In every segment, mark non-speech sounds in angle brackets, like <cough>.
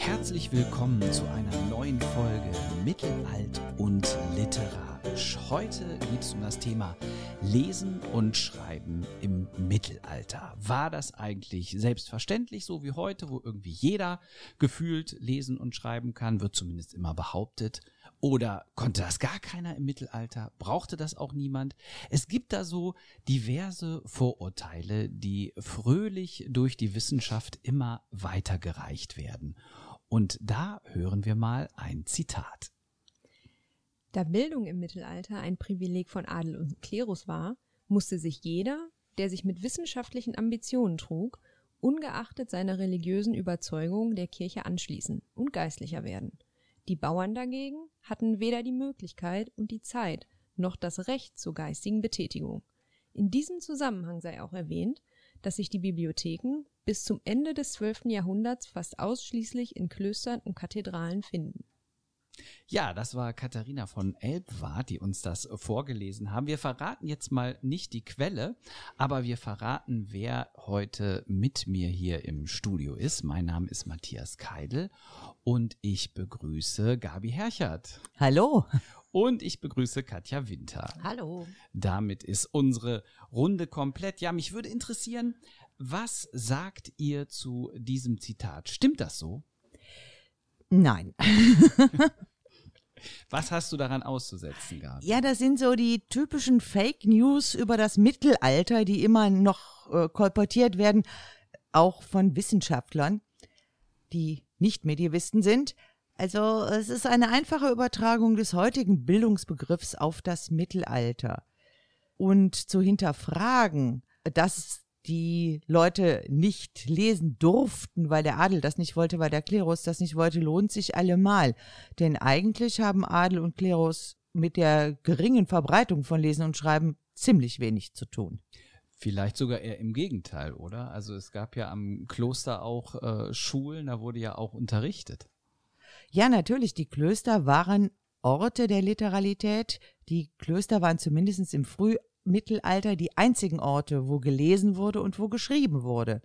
Herzlich willkommen zu einer neuen Folge Mittelalt und Literarisch. Heute geht es um das Thema Lesen und Schreiben im Mittelalter. War das eigentlich selbstverständlich, so wie heute, wo irgendwie jeder gefühlt lesen und schreiben kann, wird zumindest immer behauptet. Oder konnte das gar keiner im Mittelalter? Brauchte das auch niemand? Es gibt da so diverse Vorurteile, die fröhlich durch die Wissenschaft immer weitergereicht werden. Und da hören wir mal ein Zitat. Da Bildung im Mittelalter ein Privileg von Adel und Klerus war, musste sich jeder, der sich mit wissenschaftlichen Ambitionen trug, ungeachtet seiner religiösen Überzeugung der Kirche anschließen und geistlicher werden. Die Bauern dagegen hatten weder die Möglichkeit und die Zeit noch das Recht zur geistigen Betätigung. In diesem Zusammenhang sei auch erwähnt, dass sich die Bibliotheken bis zum Ende des 12. Jahrhunderts fast ausschließlich in Klöstern und Kathedralen finden. Ja, das war Katharina von Elbwart, die uns das vorgelesen haben. Wir verraten jetzt mal nicht die Quelle, aber wir verraten, wer heute mit mir hier im Studio ist. Mein Name ist Matthias Keidel und ich begrüße Gabi Herchert. Hallo. Und ich begrüße Katja Winter. Hallo. Damit ist unsere Runde komplett. Ja, mich würde interessieren, was sagt ihr zu diesem Zitat? Stimmt das so? Nein. <laughs> Was hast du daran auszusetzen, Gabi? Ja, das sind so die typischen Fake News über das Mittelalter, die immer noch äh, kolportiert werden, auch von Wissenschaftlern, die nicht Medievisten sind. Also es ist eine einfache Übertragung des heutigen Bildungsbegriffs auf das Mittelalter. Und zu hinterfragen, dass die Leute nicht lesen durften, weil der Adel das nicht wollte, weil der Klerus das nicht wollte, lohnt sich allemal. Denn eigentlich haben Adel und Klerus mit der geringen Verbreitung von Lesen und Schreiben ziemlich wenig zu tun. Vielleicht sogar eher im Gegenteil, oder? Also es gab ja am Kloster auch äh, Schulen, da wurde ja auch unterrichtet. Ja, natürlich, die Klöster waren Orte der Literalität. Die Klöster waren zumindest im Früh Mittelalter die einzigen Orte, wo gelesen wurde und wo geschrieben wurde.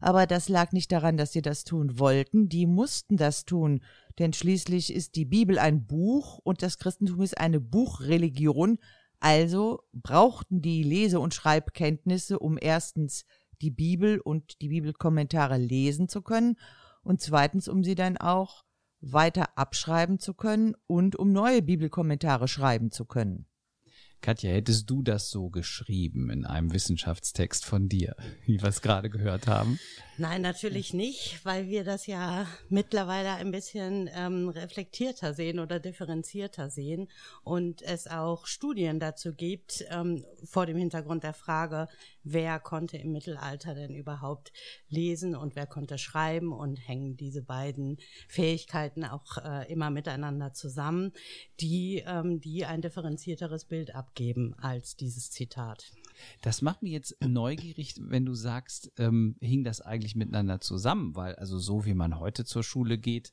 Aber das lag nicht daran, dass sie das tun wollten, die mussten das tun, denn schließlich ist die Bibel ein Buch und das Christentum ist eine Buchreligion, also brauchten die Lese- und Schreibkenntnisse, um erstens die Bibel und die Bibelkommentare lesen zu können und zweitens, um sie dann auch weiter abschreiben zu können und um neue Bibelkommentare schreiben zu können. Katja, hättest du das so geschrieben in einem Wissenschaftstext von dir, wie wir es gerade gehört haben? Nein, natürlich nicht, weil wir das ja mittlerweile ein bisschen ähm, reflektierter sehen oder differenzierter sehen und es auch Studien dazu gibt, ähm, vor dem Hintergrund der Frage, wer konnte im Mittelalter denn überhaupt lesen und wer konnte schreiben und hängen diese beiden Fähigkeiten auch äh, immer miteinander zusammen, die, ähm, die ein differenzierteres Bild abgeben als dieses Zitat. Das macht mich jetzt neugierig, wenn du sagst, ähm, hing das eigentlich miteinander zusammen, weil also so wie man heute zur Schule geht,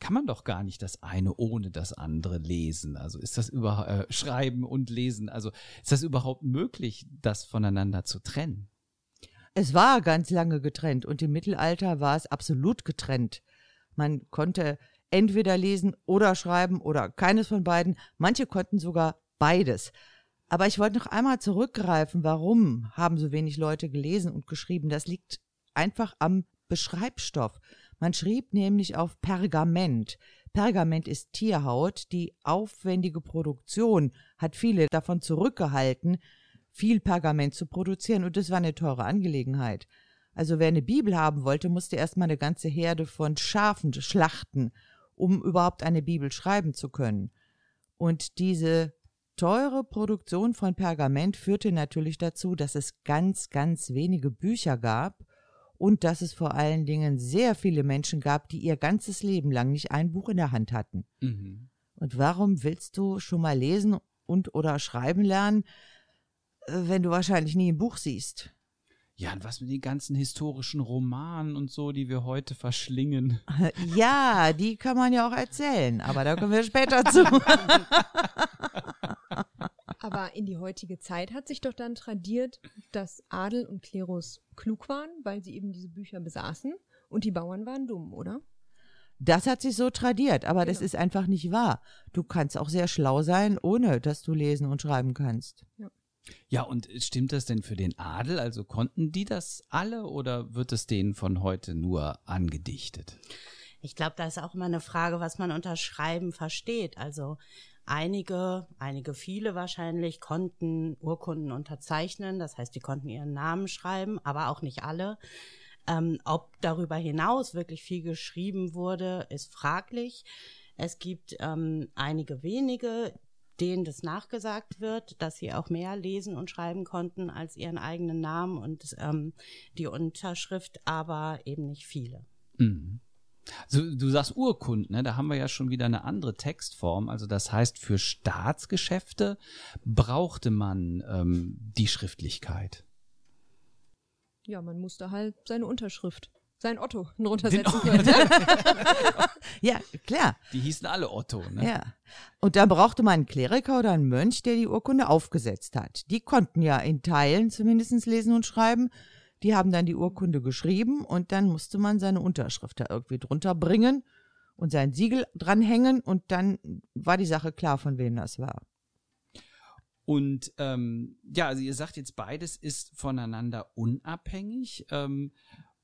kann man doch gar nicht das eine ohne das andere lesen. Also ist das überhaupt äh, schreiben und lesen, also ist das überhaupt möglich, das voneinander zu trennen? Es war ganz lange getrennt und im Mittelalter war es absolut getrennt. Man konnte entweder lesen oder schreiben oder keines von beiden. Manche konnten sogar beides. Aber ich wollte noch einmal zurückgreifen, warum haben so wenig Leute gelesen und geschrieben? Das liegt einfach am Beschreibstoff. Man schrieb nämlich auf Pergament. Pergament ist Tierhaut. Die aufwendige Produktion hat viele davon zurückgehalten, viel Pergament zu produzieren und das war eine teure Angelegenheit. Also wer eine Bibel haben wollte, musste erstmal eine ganze Herde von Schafen schlachten, um überhaupt eine Bibel schreiben zu können. Und diese teure Produktion von Pergament führte natürlich dazu, dass es ganz, ganz wenige Bücher gab und dass es vor allen Dingen sehr viele Menschen gab, die ihr ganzes Leben lang nicht ein Buch in der Hand hatten. Mhm. Und warum willst du schon mal lesen und oder schreiben lernen, äh, wenn du wahrscheinlich nie ein Buch siehst? Ja, und was mit den ganzen historischen Romanen und so, die wir heute verschlingen? <laughs> Ja, die kann man ja auch erzählen, aber da kommen wir später zu. <laughs> Aber in die heutige Zeit hat sich doch dann tradiert, dass Adel und Klerus klug waren, weil sie eben diese Bücher besaßen und die Bauern waren dumm, oder? Das hat sich so tradiert, aber das Genau. ist einfach nicht wahr. Du kannst auch sehr schlau sein, ohne dass du lesen und schreiben kannst. Ja, und stimmt das denn für den Adel? Also konnten die das alle oder wird es denen von heute nur angedichtet? Ich glaube, da ist auch immer eine Frage, was man unter Schreiben versteht. Also einige, einige viele wahrscheinlich konnten Urkunden unterzeichnen, das heißt, die konnten ihren Namen schreiben, aber auch nicht alle. Ähm, ob darüber hinaus wirklich viel geschrieben wurde, ist fraglich. Es gibt ähm, einige wenige, denen das nachgesagt wird, dass sie auch mehr lesen und schreiben konnten als ihren eigenen Namen und ähm, die Unterschrift, aber eben nicht viele. Mhm. Also, du sagst Urkunden, ne? da haben wir ja schon wieder eine andere Textform. Also das heißt, für Staatsgeschäfte brauchte man ähm, die Schriftlichkeit. Ja, man musste halt seine Unterschrift, sein Otto <laughs> drunter Den- setzen können. <laughs> Ja, klar. Die hießen alle Otto. Ne? Ja. Und dann brauchte man einen Kleriker oder einen Mönch, der die Urkunde aufgesetzt hat. Die konnten ja in Teilen zumindest lesen und schreiben. Die haben dann die Urkunde geschrieben und dann musste man seine Unterschrift da irgendwie drunter bringen und sein Siegel dranhängen und dann war die Sache klar, von wem das war. Und ähm, ja, also ihr sagt jetzt, beides ist voneinander unabhängig. Ähm,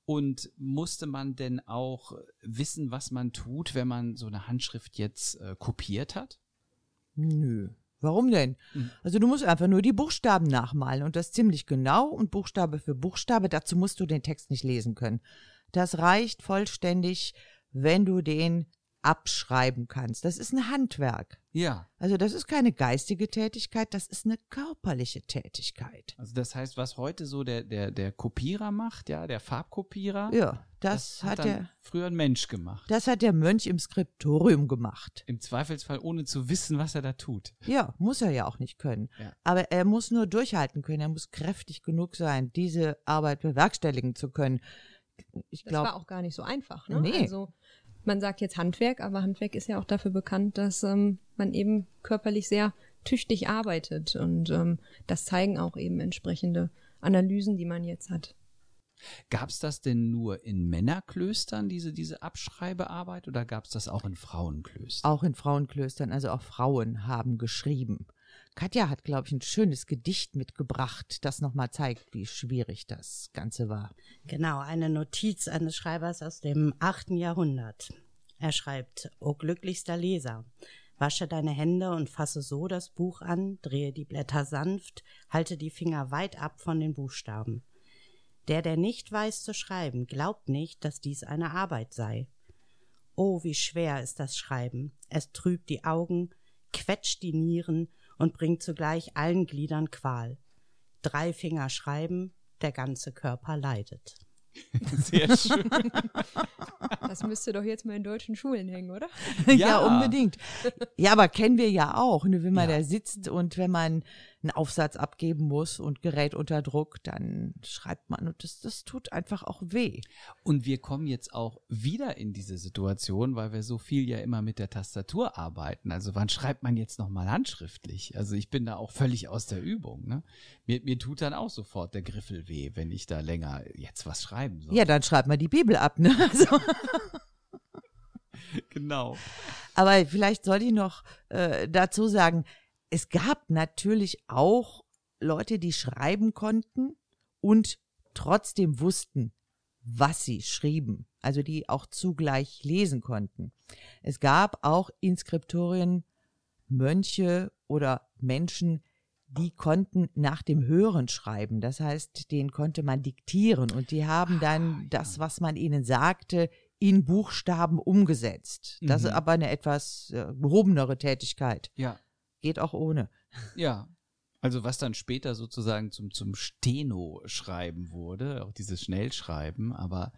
und musste man denn auch wissen, was man tut, wenn man so eine Handschrift jetzt äh, kopiert hat? Nö. Warum denn? Mhm. Also du musst einfach nur die Buchstaben nachmalen und das ziemlich genau und Buchstabe für Buchstabe. Dazu musst du den Text nicht lesen können. Das reicht vollständig, wenn du den abschreiben kannst. Das ist ein Handwerk. Ja. Also das ist keine geistige Tätigkeit, das ist eine körperliche Tätigkeit. Also das heißt, was heute so der, der, der Kopierer macht, ja, der Farbkopierer, Ja, das, hat dann der, früher ein Mensch gemacht. das hat der Mönch im Skriptorium gemacht. Im Zweifelsfall ohne zu wissen, was er da tut. Ja, muss er ja auch nicht können. Ja. Aber er muss nur durchhalten können. Er muss kräftig genug sein, diese Arbeit bewerkstelligen zu können. Ich Das war glaube, auch gar nicht so einfach. Ne? Nee. Also man sagt jetzt Handwerk, aber Handwerk ist ja auch dafür bekannt, dass ähm, man eben körperlich sehr tüchtig arbeitet. Und ähm, das zeigen auch eben entsprechende Analysen, die man jetzt hat. Gab es das denn nur in Männerklöstern, diese, diese Abschreibearbeit, oder gab es das auch in Frauenklöstern? auch in Frauenklöstern, also auch Frauen haben geschrieben. Katja hat, glaube ich, ein schönes Gedicht mitgebracht, das nochmal zeigt, wie schwierig das Ganze war. Genau, eine Notiz eines Schreibers aus dem achten Jahrhundert. Er schreibt, O glücklichster Leser, wasche deine Hände und fasse so das Buch an, drehe die Blätter sanft, halte die Finger weit ab von den Buchstaben. Der, der nicht weiß zu schreiben, glaubt nicht, dass dies eine Arbeit sei. Oh, wie schwer ist das Schreiben. Es trübt die Augen, quetscht die Nieren und bringt zugleich allen Gliedern Qual. Drei Finger schreiben, der ganze Körper leidet. <laughs> Sehr schön. Das müsste doch jetzt mal in deutschen Schulen hängen, oder? Ja, Ja. unbedingt. Ja, aber kennen wir ja auch, ne, wenn man Ja. da sitzt und wenn man einen Aufsatz abgeben muss und gerät unter Druck, dann schreibt man und das, das tut einfach auch weh. Und wir kommen jetzt auch wieder in diese Situation, weil wir so viel ja immer mit der Tastatur arbeiten. Also wann schreibt man jetzt nochmal handschriftlich? Also ich bin da auch völlig aus der Übung. Ne? Mir, mir tut dann auch sofort der Griffel weh, wenn ich da länger jetzt was schreiben soll. Ja, dann schreibt man die Bibel ab, ne? <laughs> Also, genau. aber vielleicht sollte ich noch äh, dazu sagen, es gab natürlich auch Leute, die schreiben konnten und trotzdem wussten, was sie schrieben, also die auch zugleich lesen konnten. Es gab auch Inskriptorien, Mönche oder Menschen, die konnten nach dem Hören schreiben. Das heißt, denen konnte man diktieren und die haben dann das, was man ihnen sagte, in Buchstaben umgesetzt. Das Mhm. ist aber eine etwas äh, gehobenere Tätigkeit. Ja. Geht auch ohne. Ja. Also was dann später sozusagen zum, zum Steno-Schreiben wurde, auch dieses Schnellschreiben, aber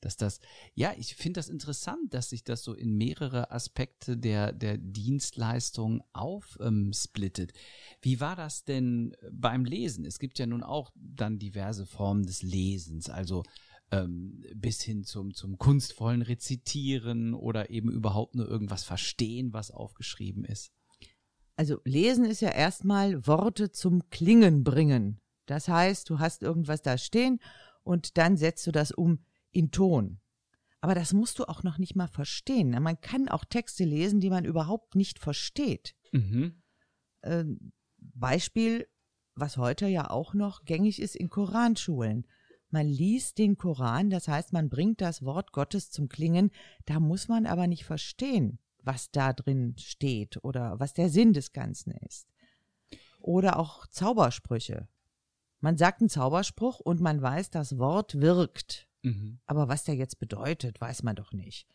dass das, ja, ich finde das interessant, dass sich das so in mehrere Aspekte der, der Dienstleistung aufsplittet. Wie war das denn beim Lesen? Es gibt ja nun auch dann diverse Formen des Lesens, also ähm, bis hin zum, zum kunstvollen Rezitieren oder eben überhaupt nur irgendwas verstehen, was aufgeschrieben ist. Also lesen ist ja erstmal Worte zum Klingen bringen. Das heißt, du hast irgendwas da stehen und dann setzt du das um in Ton. Aber das musst du auch noch nicht mal verstehen. Man kann auch Texte lesen, die man überhaupt nicht versteht. Mhm. Äh, Beispiel, was heute ja auch noch gängig ist in Koranschulen. Man liest den Koran, das heißt, man bringt das Wort Gottes zum Klingen, da muss man aber nicht verstehen, was da drin steht oder was der Sinn des Ganzen ist. Oder auch Zaubersprüche. Man sagt einen Zauberspruch und man weiß, das Wort wirkt. Mhm. Aber was der jetzt bedeutet, weiß man doch nicht.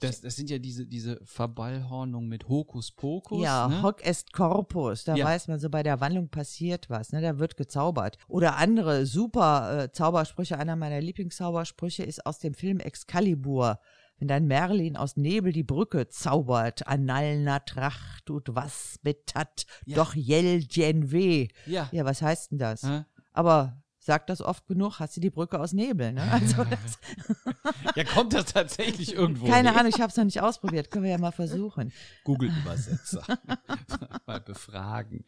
Das, das sind ja diese, diese Verballhornung mit Hokuspokus. Ja, ne? Hoc est corpus, da Ja. weiß man so, bei der Wandlung passiert was, ne? Da wird gezaubert. Oder andere super äh, Zaubersprüche, einer meiner Lieblingszaubersprüche ist aus dem Film Excalibur. Wenn dann Merlin aus Nebel die Brücke zaubert, Annalna Tracht und was betat, Ja. doch jell gen weh. ja. Ja, was heißt denn das? Hä? Aber sag das oft genug, hast du die Brücke aus Nebel, ne? Also <laughs> das, <laughs> ja, kommt das tatsächlich irgendwo? keine? Ahnung, ich habe es noch nicht ausprobiert, können wir ja mal versuchen. Google-Übersetzer <laughs> mal befragen.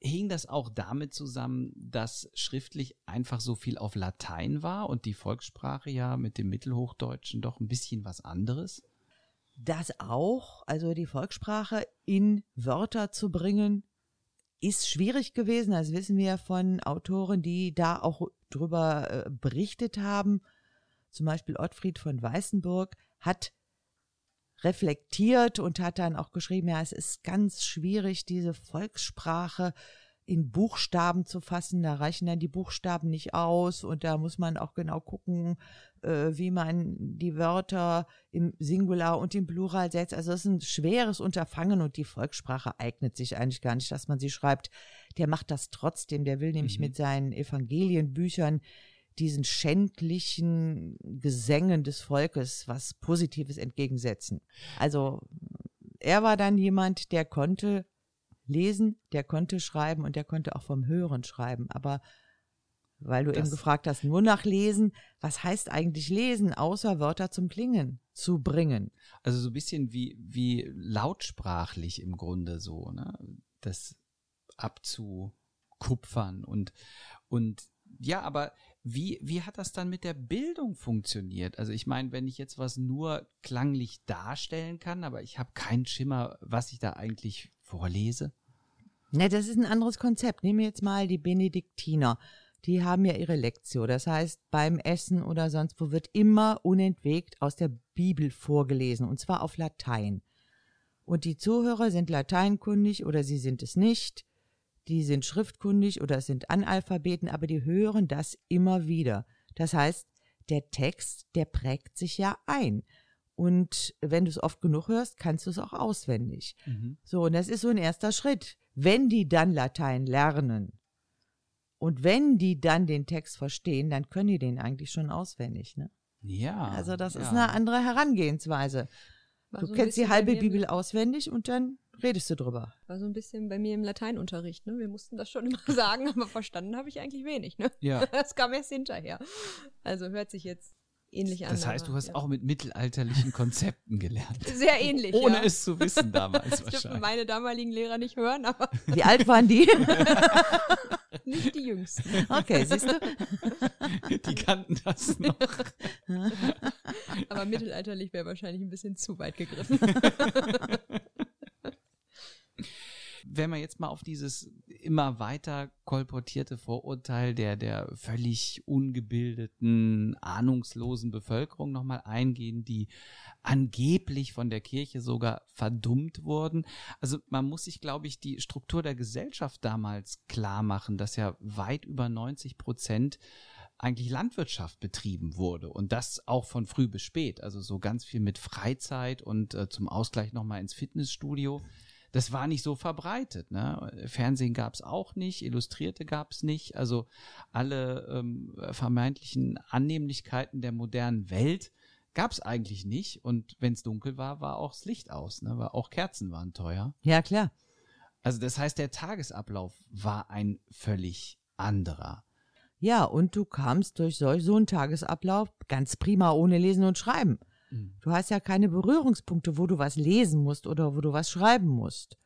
Hing das auch damit zusammen, dass schriftlich einfach so viel auf Latein war und die Volkssprache ja mit dem Mittelhochdeutschen doch ein bisschen was anderes? Das auch, also die Volkssprache in Wörter zu bringen, ist schwierig gewesen. Das wissen wir von Autoren, die da auch drüber äh, berichtet haben. Zum Beispiel Ottfried von Weißenburg hat reflektiert und hat dann auch geschrieben, ja, es ist ganz schwierig, diese Volkssprache in Buchstaben zu fassen. Da reichen dann die Buchstaben nicht aus und da muss man auch genau gucken, wie man die Wörter im Singular und im Plural setzt. Also es ist ein schweres Unterfangen und die Volkssprache eignet sich eigentlich gar nicht, dass man sie schreibt. Der macht das trotzdem. Der will nämlich Mhm. mit seinen Evangelienbüchern diesen schändlichen Gesängen des Volkes was Positives entgegensetzen. Also er war dann jemand, der konnte lesen, der konnte schreiben und der konnte auch vom Hören schreiben. Aber weil du Das- eben gefragt hast, nur nach Lesen, was heißt eigentlich lesen, außer Wörter zum Klingen zu bringen? Also so ein bisschen wie, wie lautsprachlich im Grunde so, ne? Das abzukupfern und, und ja, aber wie, wie hat das dann mit der Bildung funktioniert? Also ich meine, wenn ich jetzt was nur klanglich darstellen kann, aber ich habe keinen Schimmer, was ich da eigentlich vorlese. Ne, das ist ein anderes Konzept. Nehmen wir jetzt mal die Benediktiner. Die haben ja ihre Lektio. Das heißt, beim Essen oder sonst wo wird immer unentwegt aus der Bibel vorgelesen und zwar auf Latein. Und die Zuhörer sind lateinkundig oder sie sind es nicht. Die sind schriftkundig oder es sind Analphabeten, aber die hören das immer wieder. Das heißt, der Text, der prägt sich ja ein. Und wenn du es oft genug hörst, kannst du es auch auswendig. So, und das ist so ein erster Schritt. Wenn die dann Latein lernen und wenn die dann den Text verstehen, dann können die den eigentlich schon auswendig. Ne? Ja. Also das ist ja. eine andere Herangehensweise. War Du so kennst die halbe Bibel auswendig und dann redest du drüber. War so ein bisschen bei mir im Lateinunterricht, ne? Wir mussten das schon <laughs> immer sagen, aber verstanden habe ich eigentlich wenig, ne? Ja. <laughs> Das kam erst hinterher. Also hört sich jetzt ähnlich an. Das heißt, aber, du hast ja. auch mit mittelalterlichen Konzepten gelernt. <laughs> sehr ähnlich. Ohne ja. es zu wissen damals Das dürfen wahrscheinlich. meine damaligen Lehrer nicht hören, aber Wie alt waren die? Nicht die jüngsten. <laughs> Okay, siehst du? Die kannten das noch. <laughs> Aber mittelalterlich wäre wahrscheinlich ein bisschen zu weit gegriffen. <laughs> Wenn man jetzt mal auf dieses immer weiter kolportierte Vorurteil der, der völlig ungebildeten, ahnungslosen Bevölkerung nochmal eingehen, die angeblich von der Kirche sogar verdummt wurden. Also man muss sich, glaube ich, die Struktur der Gesellschaft damals klar machen, dass ja weit über 90 Prozent eigentlich Landwirtschaft betrieben wurde und das auch von früh bis spät. Also so ganz viel mit Freizeit und äh, zum Ausgleich nochmal ins Fitnessstudio das war nicht so verbreitet. Ne? Fernsehen gab es auch nicht, Illustrierte gab es nicht. Also alle ähm, vermeintlichen Annehmlichkeiten der modernen Welt gab es eigentlich nicht. Und wenn es dunkel war, war auch das Licht aus. Ne? War, auch Kerzen waren teuer. Ja, klar. Also das heißt, der Tagesablauf war ein völlig anderer. Ja, und du kamst durch solch so einen Tagesablauf ganz prima ohne Lesen und Schreiben. Du hast ja keine Berührungspunkte, wo du was lesen musst oder wo du was schreiben musst.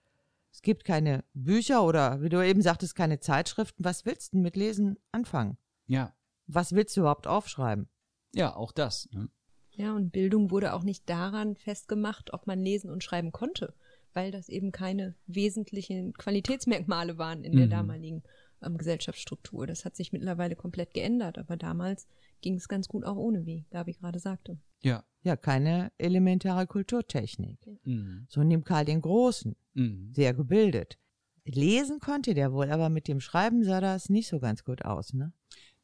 Es gibt keine Bücher oder, wie du eben sagtest, keine Zeitschriften. Was willst du mit Lesen anfangen? Ja, Was willst du überhaupt aufschreiben? ja, auch das. Ne? Ja, und Bildung wurde auch nicht daran festgemacht, ob man lesen und schreiben konnte, weil das eben keine wesentlichen Qualitätsmerkmale waren in der Mhm. damaligen ähm, Gesellschaftsstruktur. Das hat sich mittlerweile komplett geändert, aber damals ging es ganz gut auch ohne, wie Gabi gerade sagte. Ja. Ja, keine elementare Kulturtechnik. Mhm. So nimmt Karl den Großen, Mhm. sehr gebildet. Lesen konnte der wohl, aber mit dem Schreiben sah das nicht so ganz gut aus, ne?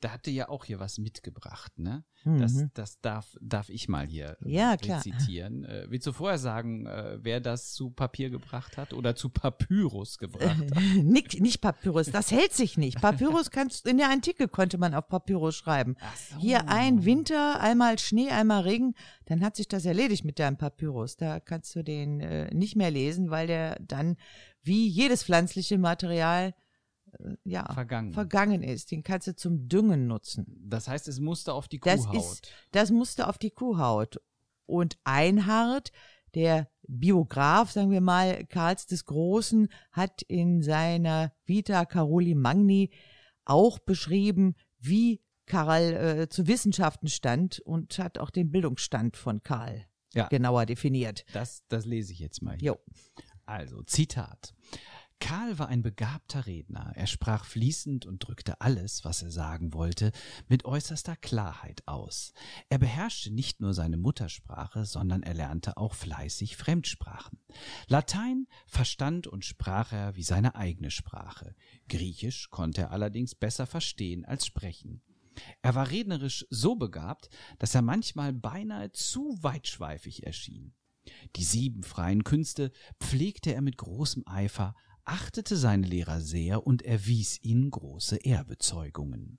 Da ihr ja auch hier was mitgebracht, ne? Mhm. Das, das darf, darf ich mal hier äh, Ja, klar. rezitieren. Äh, willst du vorher sagen, äh, wer das zu Papier gebracht hat oder zu Papyrus gebracht hat? <laughs> nicht, nicht Papyrus, das hält sich nicht. Papyrus kannst in der Antike konnte man auf Papyrus schreiben. So. Hier ein Winter, einmal Schnee, einmal Regen, dann hat sich das erledigt mit deinem Papyrus. Da kannst du den äh, nicht mehr lesen, weil der dann wie jedes pflanzliche Material ja, Vergangen. vergangen ist. Den kannst du zum Düngen nutzen. Das heißt, es musste auf die Das Kuhhaut. ist, das musste auf die Kuhhaut. Und Einhard, der Biograf, sagen wir mal, Karls des Großen, hat in seiner Vita Caroli Magni auch beschrieben, wie Karl äh, zu Wissenschaften stand und hat auch den Bildungsstand von Karl Ja. genauer definiert. Das, das lese ich jetzt mal hier. Jo. Also, Zitat. Karl war ein begabter Redner. Er sprach fließend und drückte alles, was er sagen wollte, mit äußerster Klarheit aus. Er beherrschte nicht nur seine Muttersprache, sondern er lernte auch fleißig Fremdsprachen. Latein verstand und sprach er wie seine eigene Sprache. Griechisch konnte er allerdings besser verstehen als sprechen. Er war rednerisch so begabt, dass er manchmal beinahe zu weitschweifig erschien. Die sieben freien Künste pflegte er mit großem Eifer, achtete seine Lehrer sehr und erwies ihnen große Ehrbezeugungen.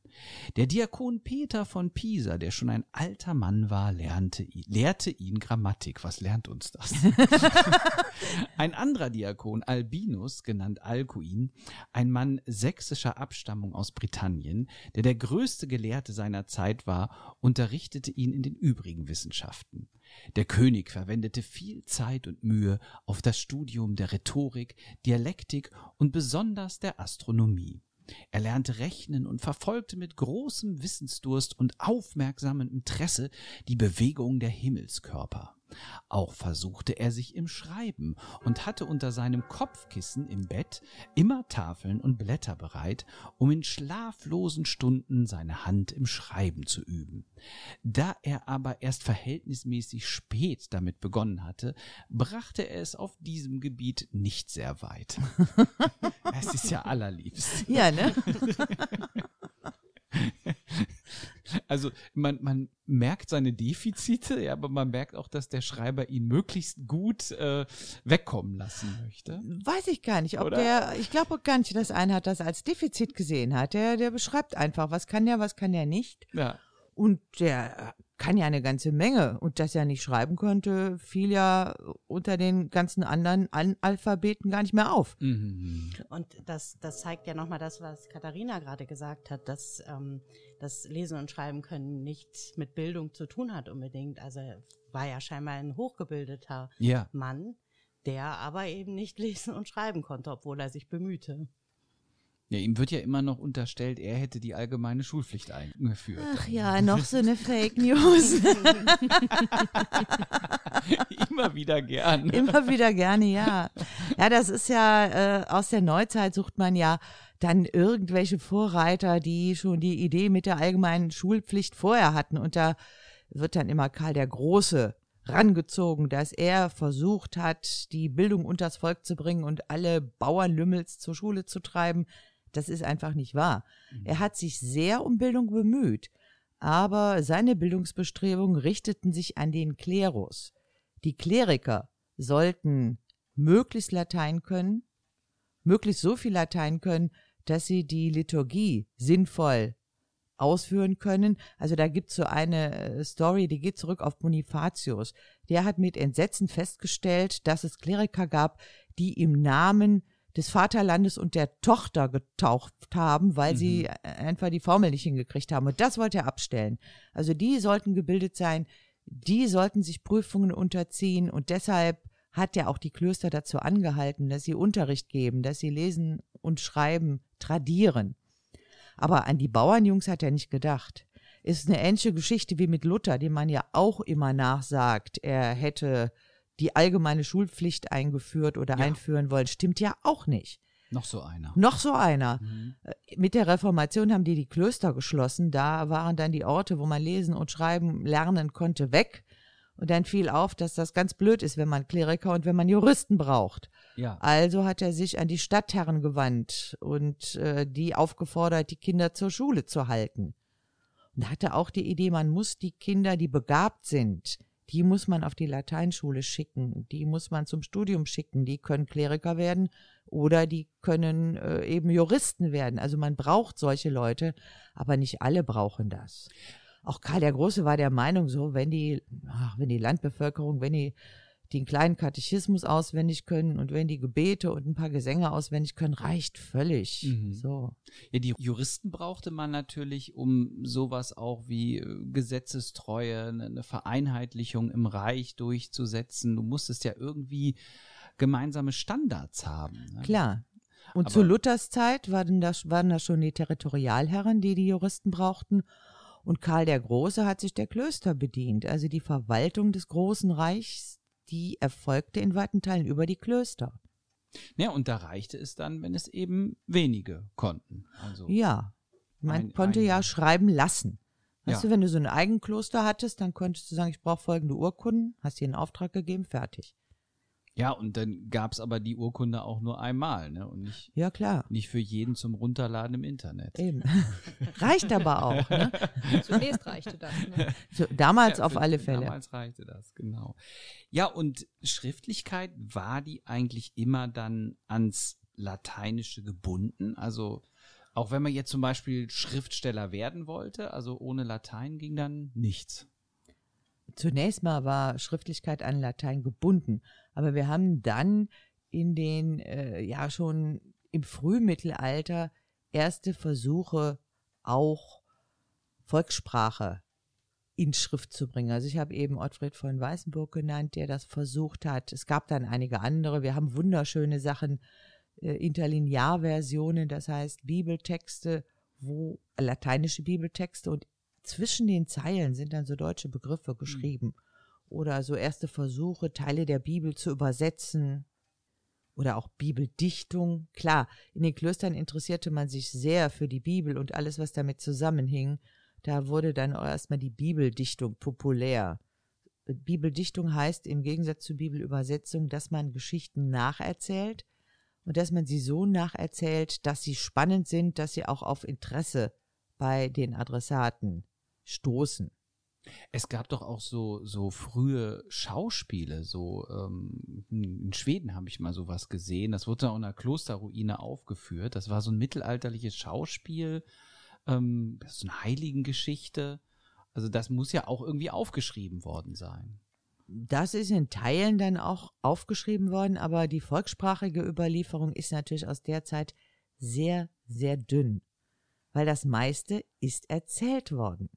Der Diakon Peter von Pisa, der schon ein alter Mann war, lernte, lehrte ihn Grammatik. Was lernt uns das? <laughs> ein anderer Diakon, Albinus, genannt Alcuin, ein Mann sächsischer Abstammung aus Britannien, der der größte Gelehrte seiner Zeit war, unterrichtete ihn in den übrigen Wissenschaften. Der König verwendete viel Zeit und Mühe auf das Studium der Rhetorik, Dialektik und besonders der Astronomie. Er lernte rechnen und verfolgte mit großem Wissensdurst und aufmerksamem Interesse die Bewegung der Himmelskörper. Auch versuchte er sich im Schreiben und hatte unter seinem Kopfkissen im Bett immer Tafeln und Blätter bereit, um in schlaflosen Stunden seine Hand im Schreiben zu üben. Da er aber erst verhältnismäßig spät damit begonnen hatte, brachte er es auf diesem Gebiet nicht sehr weit. <laughs> es ist ja allerliebst. Ja, ne? <laughs> Also man, man merkt seine Defizite, ja, aber man merkt auch, dass der Schreiber ihn möglichst gut äh, wegkommen lassen möchte. Weiß ich gar nicht, ob Oder? der, ich glaube gar nicht, dass einer das als Defizit gesehen hat. Der, der beschreibt einfach, was kann der, was kann der nicht. Ja. Und der kann ja eine ganze Menge. Und dass er nicht schreiben konnte, fiel ja unter den ganzen anderen Analphabeten gar nicht mehr auf. Mhm. Und das, das zeigt ja nochmal das, was Katharina gerade gesagt hat, dass ähm, das Lesen und Schreiben können nichts mit Bildung zu tun hat unbedingt. Also er war ja scheinbar ein hochgebildeter Ja. Mann, der aber eben nicht <laughs> lesen und schreiben konnte, obwohl er sich bemühte. ja. Ihm wird ja immer noch unterstellt, er hätte die allgemeine Schulpflicht eingeführt. Ach ja, <laughs> noch so eine Fake News. <laughs> immer wieder gern. Immer wieder gerne, ja. Ja, das ist ja, äh, aus der Neuzeit sucht man ja dann irgendwelche Vorreiter, die schon die Idee mit der allgemeinen Schulpflicht vorher hatten. Und da wird dann immer Karl der Große rangezogen, dass er versucht hat, die Bildung unters Volk zu bringen und alle Bauernlümmels zur Schule zu treiben. Das ist einfach nicht wahr. Er hat sich sehr um Bildung bemüht, aber seine Bildungsbestrebungen richteten sich an den Klerus. Die Kleriker sollten möglichst Latein können, möglichst so viel Latein können, dass sie die Liturgie sinnvoll ausführen können. Also da gibt's so eine äh, Story, die geht zurück auf Bonifatius. Der hat mit Entsetzen festgestellt, dass es Kleriker gab, die im Namen des Vaterlandes und der Tochter getaucht haben, weil sie äh, einfach die Formel nicht hingekriegt haben. Und das wollte er abstellen. Also die sollten gebildet sein, die sollten sich Prüfungen unterziehen und deshalb hat er auch die Klöster dazu angehalten, dass sie Unterricht geben, dass sie lesen und schreiben, tradieren. Aber an die Bauernjungs hat er nicht gedacht. ist eine ähnliche Geschichte wie mit Luther, dem man ja auch immer nachsagt, er hätte die allgemeine Schulpflicht eingeführt oder Ja. einführen wollen. Stimmt ja auch nicht. Noch so einer. Noch so einer. Mhm. Äh, Mit der Reformation haben die die Klöster geschlossen. Da waren dann die Orte, wo man lesen und schreiben lernen konnte, weg. Und dann fiel auf, dass das ganz blöd ist, wenn man Kleriker und wenn man Juristen braucht. Ja. Also hat er sich an die Stadtherren gewandt und äh, die aufgefordert, die Kinder zur Schule zu halten. Und hatte auch die Idee, man muss die Kinder, die begabt sind, die muss man auf die Lateinschule schicken, die muss man zum Studium schicken, die können Kleriker werden oder die können äh, eben Juristen werden. Also man braucht solche Leute, aber nicht alle brauchen das. Auch Karl der Große war der Meinung, so wenn die, ach, wenn die Landbevölkerung, wenn die den kleinen Katechismus auswendig können und wenn die Gebete und ein paar Gesänge auswendig können, reicht völlig. Mhm. So. Ja, die Juristen brauchte man natürlich, um sowas auch wie äh, Gesetzestreue, eine eine Vereinheitlichung im Reich durchzusetzen. Du musstest ja irgendwie gemeinsame Standards haben. Ne? Klar. Und Aber- zu Luthers Zeit waren das, waren das schon die Territorialherren, die die Juristen brauchten. Und Karl der Große hat sich der Klöster bedient. Also die Verwaltung des Großen Reichs, die erfolgte in weiten Teilen über die Klöster. Ja, und da reichte es dann, wenn es eben wenige konnten. Also, Ja. Man Ein- konnte ein- ja schreiben lassen. Weißt Ja. du, wenn du so ein Eigenkloster hattest, dann konntest du sagen, ich brauche folgende Urkunden, hast dir einen Auftrag gegeben, fertig. Ja, und dann gab's aber die Urkunde auch nur einmal, ne? Und nicht, Ja, klar. nicht für jeden zum Runterladen im Internet. Eben. <laughs> Reicht aber auch, ne? <laughs> Zunächst reichte das. Ne? So, damals Ja, auf alle Fälle. Damals reichte das, genau. Ja, und Schriftlichkeit, war die eigentlich immer dann ans Lateinische gebunden? Also, auch wenn man jetzt zum Beispiel Schriftsteller werden wollte, also ohne Latein ging dann nichts. Zunächst mal war Schriftlichkeit an Latein gebunden, aber wir haben dann in den, äh, ja schon im Frühmittelalter erste Versuche auch Volkssprache in Schrift zu bringen. Also ich habe eben Ottfried von Weißenburg genannt, der das versucht hat. Es gab dann einige andere. Wir haben wunderschöne Sachen, äh, Interlinearversionen, das heißt Bibeltexte, wo lateinische Bibeltexte und zwischen den Zeilen sind dann so deutsche Begriffe geschrieben. Oder so erste Versuche, Teile der Bibel zu übersetzen. Oder auch Bibeldichtung. Klar, in den Klöstern interessierte man sich sehr für die Bibel und alles, was damit zusammenhing. Da wurde dann auch erstmal die Bibeldichtung populär. Bibeldichtung heißt im Gegensatz zur Bibelübersetzung, dass man Geschichten nacherzählt und dass man sie so nacherzählt, dass sie spannend sind, dass sie auch auf Interesse bei den Adressaten stoßen. Es gab doch auch so, so frühe Schauspiele, so ähm, in Schweden habe ich mal sowas gesehen. Das wurde da in einer Klosterruine aufgeführt. Das war so ein mittelalterliches Schauspiel, ähm, so eine Heiligengeschichte. Also das muss ja auch irgendwie aufgeschrieben worden sein. Das ist in Teilen dann auch aufgeschrieben worden, aber die volkssprachige Überlieferung ist natürlich aus der Zeit sehr, sehr dünn, weil das meiste ist erzählt worden.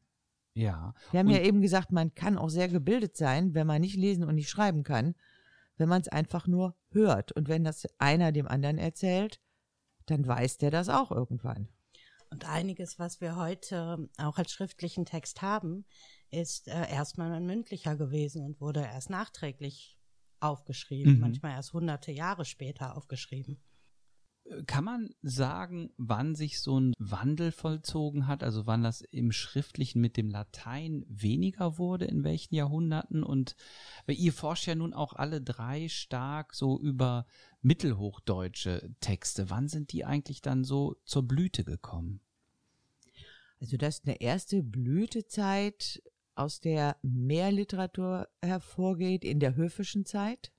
Ja. Wir haben Und- ja eben gesagt, man kann auch sehr gebildet sein, wenn man nicht lesen und nicht schreiben kann, wenn man es einfach nur hört. Und wenn das einer dem anderen erzählt, dann weiß der das auch irgendwann. Und einiges, was wir heute auch als schriftlichen Text haben, ist äh, erstmal ein mündlicher gewesen und wurde erst nachträglich aufgeschrieben, Mhm. manchmal erst hunderte Jahre später aufgeschrieben. Kann man sagen, wann sich so ein Wandel vollzogen hat, also wann das im Schriftlichen mit dem Latein weniger wurde, in welchen Jahrhunderten? Und weil ihr forscht ja nun auch alle drei stark so über mittelhochdeutsche Texte. Wann sind die eigentlich dann so zur Blüte gekommen? Also das ist eine erste Blütezeit, aus der mehr Literatur hervorgeht in der höfischen Zeit.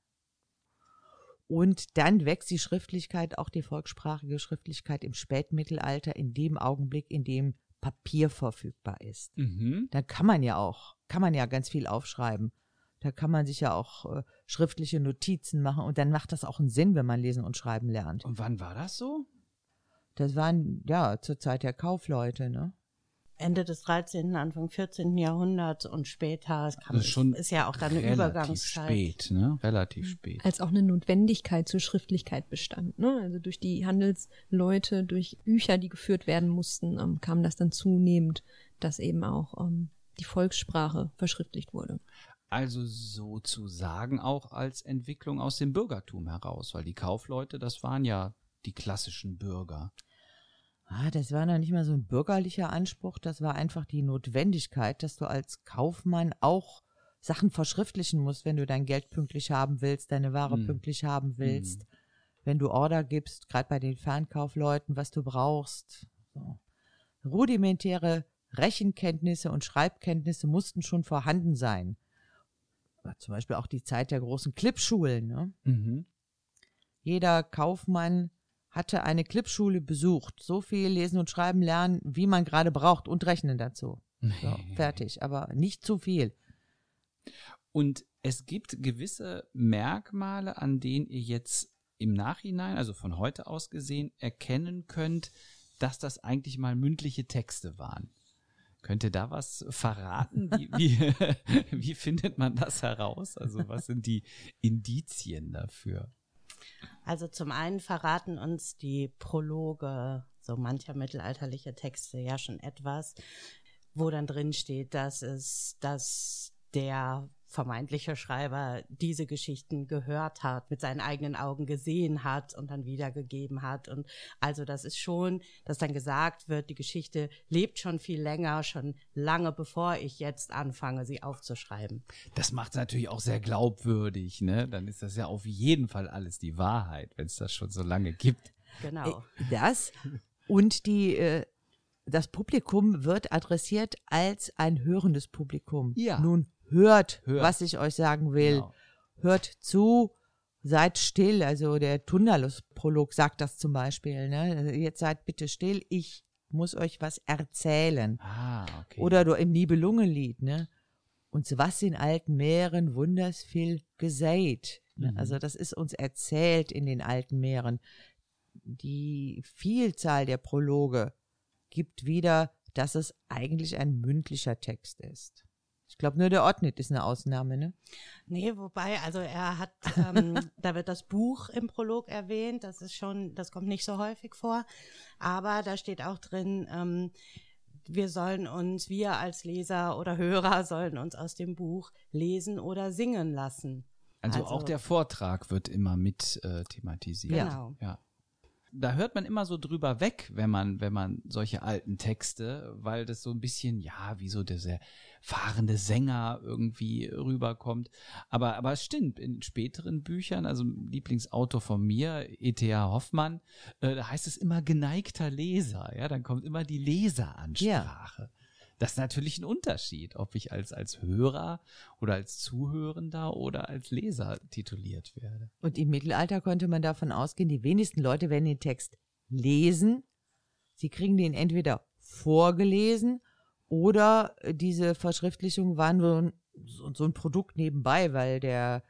Und dann wächst die Schriftlichkeit, auch die volkssprachige Schriftlichkeit im Spätmittelalter, in dem Augenblick, in dem Papier verfügbar ist. Mhm. Da kann man ja auch, kann man ja ganz viel aufschreiben. Da kann man sich ja auch äh, schriftliche Notizen machen und dann macht das auch einen Sinn, wenn man lesen und schreiben lernt. Und wann war das so? Das waren ja zur Zeit der Kaufleute, ne? Ende des 13., Anfang 14. Jahrhunderts und später, es kam, ist schon ist ja auch dann eine Relativ Übergangszeit. spät, ne? Relativ spät. Als auch eine Notwendigkeit zur Schriftlichkeit bestand. Ne? Also durch die Handelsleute, durch Bücher, die geführt werden mussten, ähm, kam das dann zunehmend dass eben auch ähm, die Volkssprache verschriftlicht wurde. Also sozusagen auch als Entwicklung aus dem Bürgertum heraus, weil die Kaufleute, das waren ja die klassischen Bürger. Ah, das war noch nicht mal so ein bürgerlicher Anspruch, das war einfach die Notwendigkeit, dass du als Kaufmann auch Sachen verschriftlichen musst, wenn du dein Geld pünktlich haben willst, deine Ware Hm. pünktlich haben willst, Hm. wenn du Order gibst, gerade bei den Fernkaufleuten, was du brauchst. So. Rudimentäre Rechenkenntnisse und Schreibkenntnisse mussten schon vorhanden sein. War Zum Beispiel auch die Zeit der großen Clipschulen. Ne? Mhm. Jeder Kaufmann hatte eine Clipschule besucht. So viel lesen und schreiben lernen, wie man gerade braucht und rechnen dazu. So, fertig. Aber nicht zu viel. Und es gibt gewisse Merkmale, an denen ihr jetzt im Nachhinein, also von heute aus gesehen, erkennen könnt, dass das eigentlich mal mündliche Texte waren. Könnt ihr da was verraten? Wie, <laughs> wie, wie findet man das heraus? Also was sind die Indizien dafür? Also zum einen verraten uns die Prologe so mancher mittelalterliche Texte ja schon etwas, wo dann drin steht, dass es, dass der vermeintliche Schreiber diese Geschichten gehört hat, mit seinen eigenen Augen gesehen hat und dann wiedergegeben hat. Und also das ist schon, dass dann gesagt wird, die Geschichte lebt schon viel länger, schon lange bevor ich jetzt anfange, sie aufzuschreiben. Das macht es natürlich auch sehr glaubwürdig, ne? Dann ist das ja auf jeden Fall alles die Wahrheit, wenn es das schon so lange gibt. Genau. Äh, Das und die, äh, das Publikum wird adressiert als ein hörendes Publikum. Ja. Nun hört, Hört. was ich euch sagen will. Genau. Hört zu, seid still. Also der Tundalus-Prolog sagt das zum Beispiel. Ne? Jetzt seid bitte still, ich muss euch was erzählen. Ah, okay. Oder du im Nibelungenlied, ne? Uns was in alten Meeren wunders viel gesät. Ne? Mhm. Also das ist uns erzählt in den alten Meeren. Die Vielzahl der Prologe gibt wieder, dass es eigentlich ein mündlicher Text ist. Ich glaube, nur der Ordnit ist eine Ausnahme, ne? Nee, wobei, also er hat, ähm, <laughs> da wird das Buch im Prolog erwähnt, das ist schon, das kommt nicht so häufig vor, aber da steht auch drin, ähm, wir sollen uns, wir als Leser oder Hörer sollen uns aus dem Buch lesen oder singen lassen. also, also- auch der Vortrag wird immer mit äh, thematisiert. Ja. Genau. Ja. Da hört man immer so drüber weg, wenn man, wenn man solche alten Texte, weil das so ein bisschen, ja, wie so der sehr fahrende Sänger irgendwie rüberkommt. Aber, aber es stimmt, in späteren Büchern, also ein Lieblingsautor von mir, E.T.A. Hoffmann, äh, da heißt es immer geneigter Leser, ja, dann kommt immer die Leseransprache. Das ist natürlich ein Unterschied, ob ich als, als Hörer oder als Zuhörender oder als Leser tituliert werde. Und im Mittelalter konnte man davon ausgehen, die wenigsten Leute werden den Text lesen. Sie kriegen den entweder vorgelesen oder diese Verschriftlichung war nur so ein Produkt nebenbei, weil der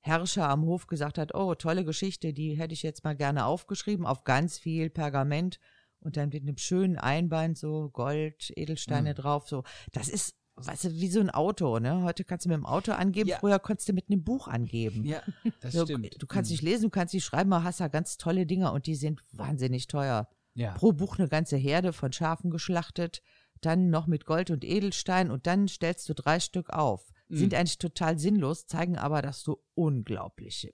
Herrscher am Hof gesagt hat, oh, tolle Geschichte, die hätte ich jetzt mal gerne aufgeschrieben auf ganz viel Pergament und dann mit einem schönen Einband so Gold, Edelsteine Mhm. drauf, so. Das ist, weißt du, wie so ein Auto, ne? Heute kannst du mit dem Auto angeben, Ja. früher konntest du mit einem Buch angeben. Ja, das So, stimmt. Du kannst Mhm. nicht lesen, du kannst nicht schreiben, aber hast da ganz tolle Dinger und die sind wahnsinnig teuer. Ja. Pro Buch eine ganze Herde von Schafen geschlachtet, dann noch mit Gold und Edelstein und dann stellst du drei Stück auf. Sind Mhm. eigentlich total sinnlos, zeigen aber, dass du unglaubliche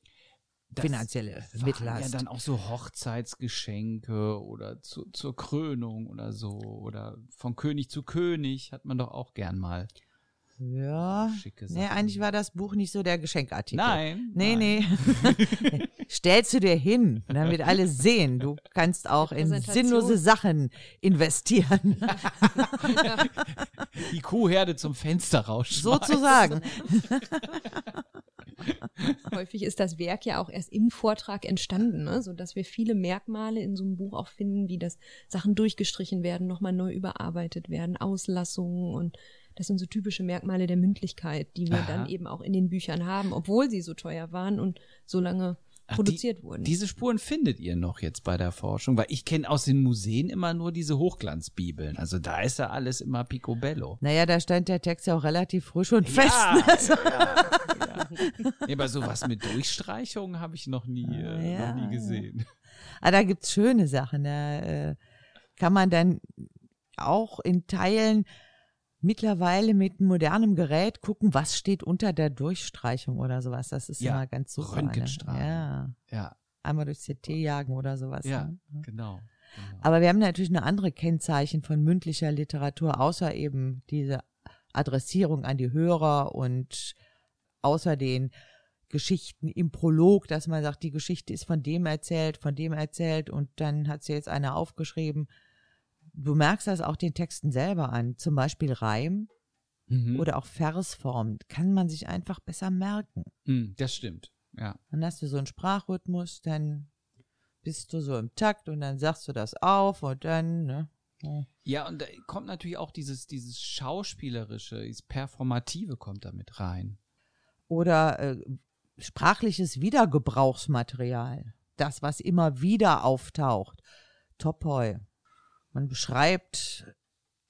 finanzielle waren Mittel ja hast. dann auch so Hochzeitsgeschenke oder zu, zur Krönung oder so oder von König zu König hat man doch auch gern mal ja. schicke Nee, Sachen. eigentlich war das Buch nicht so der Geschenkartikel. Nein. Nee, nein. nee. <laughs> Stellst du dir hin, damit alle sehen, du kannst auch in sinnlose Sachen investieren. <laughs> Die Kuhherde zum Fenster rausschmeißen. Sozusagen. <laughs> Häufig ist das Werk ja auch erst im Vortrag entstanden, ne? sodass wir viele Merkmale in so einem Buch auch finden, wie das Sachen durchgestrichen werden, nochmal neu überarbeitet werden, Auslassungen und das sind so typische Merkmale der Mündlichkeit, die wir Aha. dann eben auch in den Büchern haben, obwohl sie so teuer waren und so lange Ach, produziert die, wurden. Diese Spuren findet ihr noch jetzt bei der Forschung, weil ich kenne aus den Museen immer nur diese Hochglanzbibeln. Also da ist ja alles immer picobello. Naja, da stand der Text ja auch relativ frisch und fest. ne? Ja, ja, ja. Nee, aber sowas mit Durchstreichungen habe ich noch nie, Ah, äh, ja. noch nie gesehen. Aber da gibt's schöne Sachen. Da äh, kann man dann auch in Teilen mittlerweile mit modernem Gerät gucken, was steht unter der Durchstreichung oder sowas. Das ist Ja, immer ganz super. Ne? Röntgenstrahlen. Ja, Ja, einmal durchs CT jagen oder sowas. ja, ne? genau. genau. Aber wir haben natürlich eine andere Kennzeichen von mündlicher Literatur, außer eben diese Adressierung an die Hörer und außer den Geschichten im Prolog, dass man sagt, die Geschichte ist von dem erzählt, von dem erzählt und dann hat sie jetzt einer aufgeschrieben. Du merkst das auch den Texten selber an, zum Beispiel Reim Mhm. oder auch Versform, kann man sich einfach besser merken. Mhm, das stimmt. Ja. Dann hast du so einen Sprachrhythmus, dann bist du so im Takt und dann sagst du das auf und dann, ne? Ja. Ja, und da kommt natürlich auch dieses, dieses Schauspielerische, dieses Performative kommt da mit rein. oder äh, sprachliches Wiedergebrauchsmaterial. Das, was immer wieder auftaucht. Topoi. Man beschreibt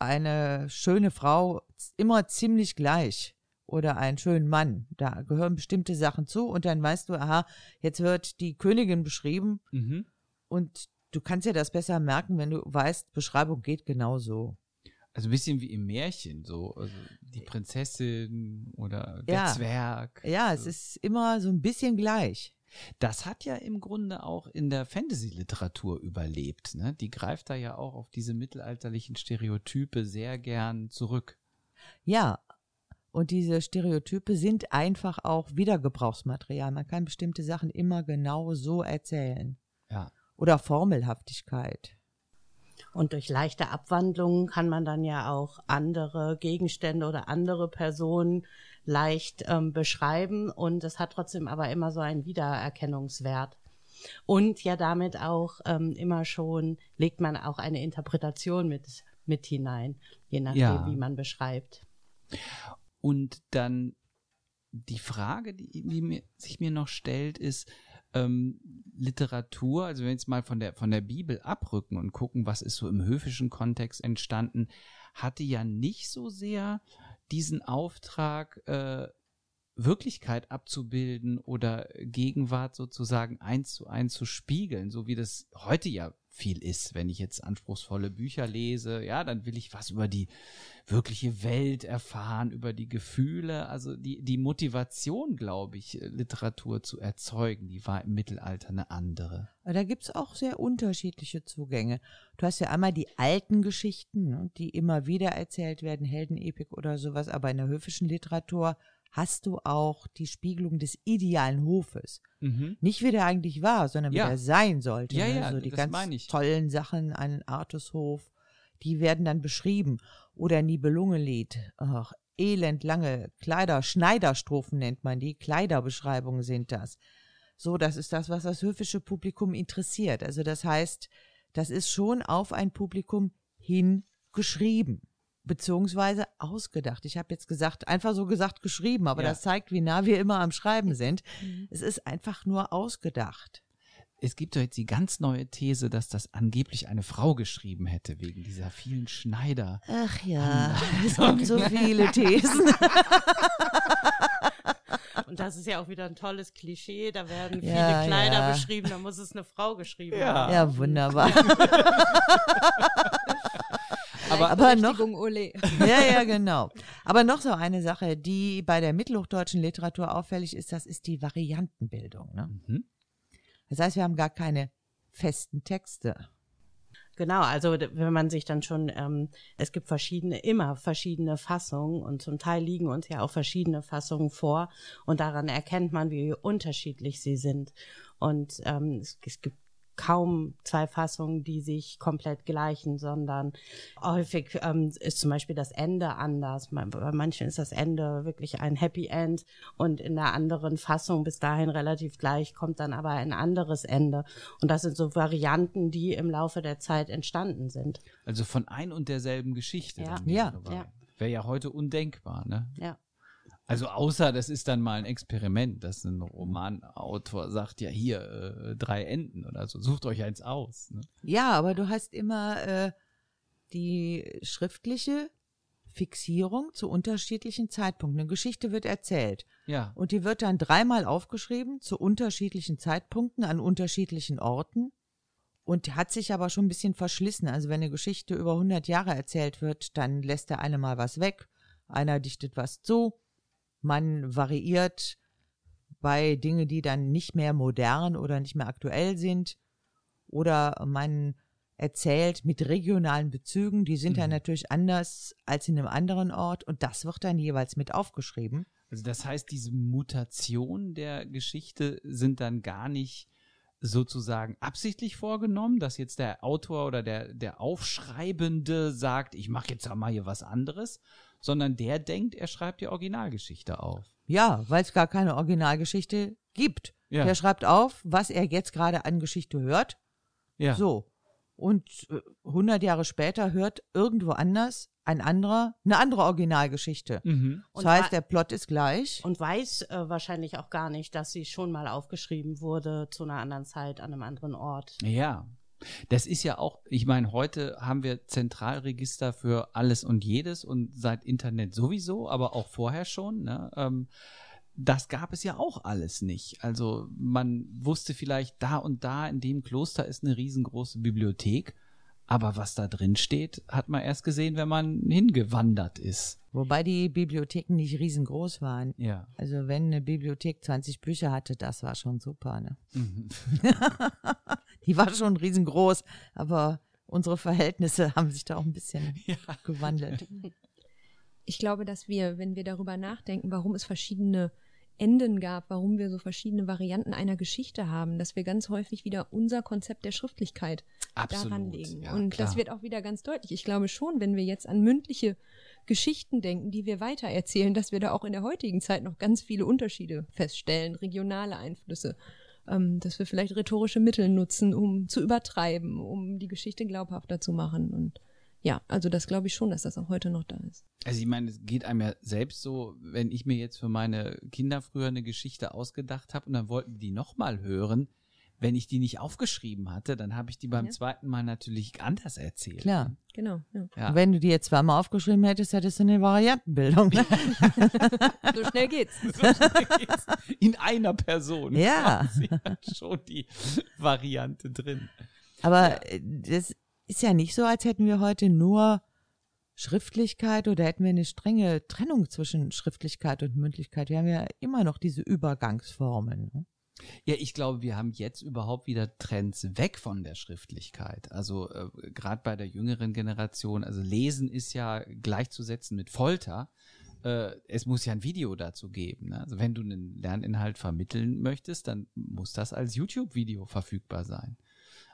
eine schöne Frau immer ziemlich gleich. Oder einen schönen Mann. Da gehören bestimmte Sachen zu und dann weißt du, aha, jetzt wird die Königin beschrieben Mhm. und du kannst dir das besser merken, wenn du weißt, Beschreibung geht genau so. Also ein bisschen wie im Märchen, so also die Prinzessin oder der Ja. Zwerg. Ja, es So. ist immer so ein bisschen gleich. Das hat ja im Grunde auch in der Fantasy-Literatur überlebt. Ne? Die greift da ja auch auf diese mittelalterlichen Stereotype sehr gern zurück. Ja, und diese Stereotype sind einfach auch Wiedergebrauchsmaterial. Man kann bestimmte Sachen immer genau so erzählen. Ja. Oder Formelhaftigkeit. Und durch leichte Abwandlungen kann man dann ja auch andere Gegenstände oder andere Personen leicht ähm, beschreiben und es hat trotzdem aber immer so einen Wiedererkennungswert. Und ja damit auch ähm, immer schon legt man auch eine Interpretation mit, mit hinein, je nachdem, Ja. wie man beschreibt. Und dann die Frage, die, die mir, sich mir noch stellt, ist ähm, Literatur, also wenn wir jetzt mal von der, von der Bibel abrücken und gucken, was ist so im höfischen Kontext entstanden, hatte ja nicht so sehr diesen Auftrag, äh, Wirklichkeit abzubilden oder Gegenwart sozusagen eins zu eins zu spiegeln, so wie das heute ja viel ist. Wenn ich jetzt anspruchsvolle Bücher lese, ja, dann will ich was über die wirkliche Welt erfahren, über die Gefühle. Also die, die Motivation, glaube ich, Literatur zu erzeugen, die war im Mittelalter eine andere. Da gibt's auch sehr unterschiedliche Zugänge. Du hast ja einmal die alten Geschichten, ne, die immer wieder erzählt werden, Heldenepik oder sowas, aber in der höfischen Literatur hast du auch die Spiegelung des idealen Hofes. Mhm. Nicht wie der eigentlich war, sondern wie Ja. der sein sollte. Ja, ne? ja, so die ganz tollen Sachen an Artushof, die werden dann beschrieben. Oder Nibelungenlied, ach, elendlange Kleider, Schneiderstrophen nennt man die, Kleiderbeschreibungen sind das. So, das ist das, was das höfische Publikum interessiert. Also das heißt, das ist schon auf ein Publikum hingeschrieben beziehungsweise ausgedacht. Ich habe jetzt gesagt, einfach so gesagt geschrieben, aber Ja. das zeigt, wie nah wir immer am Schreiben sind. Es ist einfach nur ausgedacht. Es gibt doch jetzt die ganz neue These, dass das angeblich eine Frau geschrieben hätte, wegen dieser vielen Schneider. Ach ja, es gibt so viele Thesen. <laughs> Und das ist ja auch wieder ein tolles Klischee, da werden viele Ja, Kleider ja. beschrieben, da muss es eine Frau geschrieben Ja. haben. Ja, wunderbar. <laughs> Aber- aber noch, Ole. <laughs> ja, ja, genau. Aber noch so eine Sache, die bei der mittelhochdeutschen Literatur auffällig ist, das ist die Variantenbildung. Ne? Mhm. Das heißt, wir haben gar keine festen Texte. Genau, also wenn man sich dann schon, ähm, es gibt verschiedene, immer verschiedene Fassungen und zum Teil liegen uns ja auch verschiedene Fassungen vor und daran erkennt man, wie unterschiedlich sie sind. Und ähm, es, es gibt kaum zwei Fassungen, die sich komplett gleichen, sondern häufig ähm, ist zum Beispiel das Ende anders. Bei manchen ist das Ende wirklich ein Happy End und in der anderen Fassung bis dahin relativ gleich kommt dann aber ein anderes Ende. Und das sind so Varianten, die im Laufe der Zeit entstanden sind. Also von ein und derselben Geschichte. Ja. dann Ja. Ja. Wäre ja heute undenkbar, ne? Ja. Also außer das ist dann mal ein Experiment, dass ein Romanautor sagt, ja hier äh, drei Enden oder so, sucht euch eins aus. Ne? Ja, aber du hast immer äh, die schriftliche Fixierung zu unterschiedlichen Zeitpunkten. Eine Geschichte wird erzählt Ja, und die wird dann dreimal aufgeschrieben zu unterschiedlichen Zeitpunkten an unterschiedlichen Orten. und hat sich aber schon ein bisschen verschlissen. Also wenn eine Geschichte über 100 Jahre erzählt wird, dann lässt der eine mal was weg, einer dichtet was zu, man variiert bei Dingen, die dann nicht mehr modern oder nicht mehr aktuell sind oder man erzählt mit regionalen Bezügen, die sind Mhm. dann natürlich anders als in einem anderen Ort und das wird dann jeweils mit aufgeschrieben. Also das heißt, diese Mutationen der Geschichte sind dann gar nicht sozusagen absichtlich vorgenommen, dass jetzt der Autor oder der, der Aufschreibende sagt, ich mache jetzt mal hier was anderes, sondern der denkt, er schreibt die Originalgeschichte auf. Ja, weil es gar keine Originalgeschichte gibt. Ja. Der schreibt auf, was er jetzt gerade an Geschichte hört. Ja. So. Und äh, 100 Jahre später hört irgendwo anders ein anderer eine andere Originalgeschichte. Mhm. Das Und heißt, der Plot ist gleich. Und weiß äh, wahrscheinlich auch gar nicht, dass sie schon mal aufgeschrieben wurde zu einer anderen Zeit an einem anderen Ort. Ja. Das ist ja auch, ich meine, heute haben wir Zentralregister für alles und jedes und seit Internet sowieso, aber auch vorher schon. Ne? Ähm, das gab es ja auch alles nicht. Also man wusste vielleicht, da und da in dem Kloster ist eine riesengroße Bibliothek, aber was da drin steht, hat man erst gesehen, wenn man hingewandert ist. Wobei die Bibliotheken nicht riesengroß waren. Ja. Also wenn eine Bibliothek 20 Bücher hatte, das war schon super. Ne? Mhm. <laughs> <laughs> <laughs> Die war schon riesengroß, aber unsere Verhältnisse <laughs> haben sich da auch ein bisschen <laughs> Ja. gewandelt. Ich glaube, dass wir, wenn wir darüber nachdenken, warum es verschiedene Enden gab, warum wir so verschiedene Varianten einer Geschichte haben, dass wir ganz häufig wieder unser Konzept der Schriftlichkeit Absolut. daran legen. Ja, und klar. das wird auch wieder ganz deutlich. Ich glaube schon, wenn wir jetzt an mündliche Geschichten denken, die wir weitererzählen, dass wir da auch in der heutigen Zeit noch ganz viele Unterschiede feststellen, regionale Einflüsse, ähm, dass wir vielleicht rhetorische Mittel nutzen, um zu übertreiben, um die Geschichte glaubhafter zu machen. Und ja, also das glaube ich schon, dass das auch heute noch da ist. Also ich meine, es geht einem ja selbst so, wenn ich mir jetzt für meine Kinder früher eine Geschichte ausgedacht habe und dann wollten die nochmal hören, wenn ich die nicht aufgeschrieben hatte, dann habe ich die beim Ja. zweiten Mal natürlich anders erzählt. Klar. Genau. Ja. Ja. Wenn du die jetzt zweimal aufgeschrieben hättest, hättest du eine Variantenbildung. <laughs> Ne? So schnell geht's. In einer Person. Ja. schon die Variante drin. Aber äh, das ist ja nicht so, als hätten wir heute nur Schriftlichkeit oder hätten wir eine strenge Trennung zwischen Schriftlichkeit und Mündlichkeit. Wir haben ja immer noch diese Übergangsformen. Ne? Ja, ich glaube, wir haben jetzt überhaupt wieder Trends weg von der Schriftlichkeit. Also äh, gerade bei der jüngeren Generation, also Lesen ist ja gleichzusetzen mit Folter. Äh, es muss ja ein Video dazu geben. Ne? Also wenn du einen Lerninhalt vermitteln möchtest, dann muss das als YouTube-Video verfügbar sein.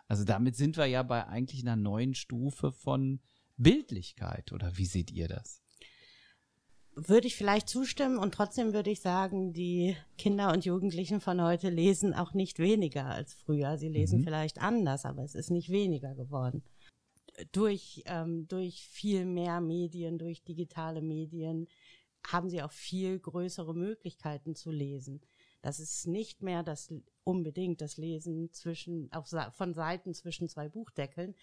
Also damit sind wir ja bei eigentlich einer neuen Stufe von Bildlichkeit. Oder wie seht ihr das? Würde ich vielleicht zustimmen und trotzdem würde ich sagen, die Kinder und Jugendlichen von heute lesen auch nicht weniger als früher. Sie lesen Mhm. vielleicht anders, aber es ist nicht weniger geworden. Durch, ähm, durch viel mehr Medien, durch digitale Medien haben sie auch viel größere Möglichkeiten zu lesen. Das ist nicht mehr das unbedingt das Lesen zwischen auf, von Seiten zwischen zwei Buchdeckeln,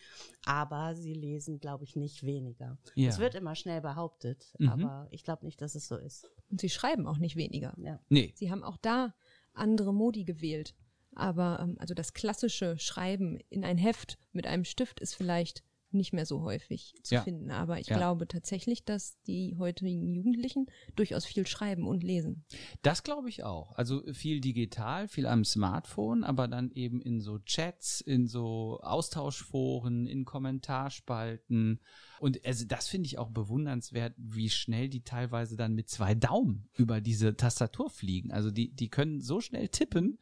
aber sie lesen, glaube ich, nicht weniger. Ja. Es wird immer schnell behauptet, Mhm. aber ich glaube nicht, dass es so ist. Und sie schreiben auch nicht weniger. Ja. Nee. Sie haben auch da andere Modi gewählt. Aber ähm, also das klassische Schreiben in ein Heft mit einem Stift ist vielleicht nicht mehr so häufig zu Ja. finden. Aber ich Ja. glaube tatsächlich, dass die heutigen Jugendlichen durchaus viel schreiben und lesen. Das glaube ich auch. Also viel digital, viel am Smartphone, aber dann eben in so Chats, in so Austauschforen, in Kommentarspalten. Und also das finde ich auch bewundernswert, wie schnell die teilweise dann mit zwei Daumen über diese Tastatur fliegen. Also die, die können so schnell tippen,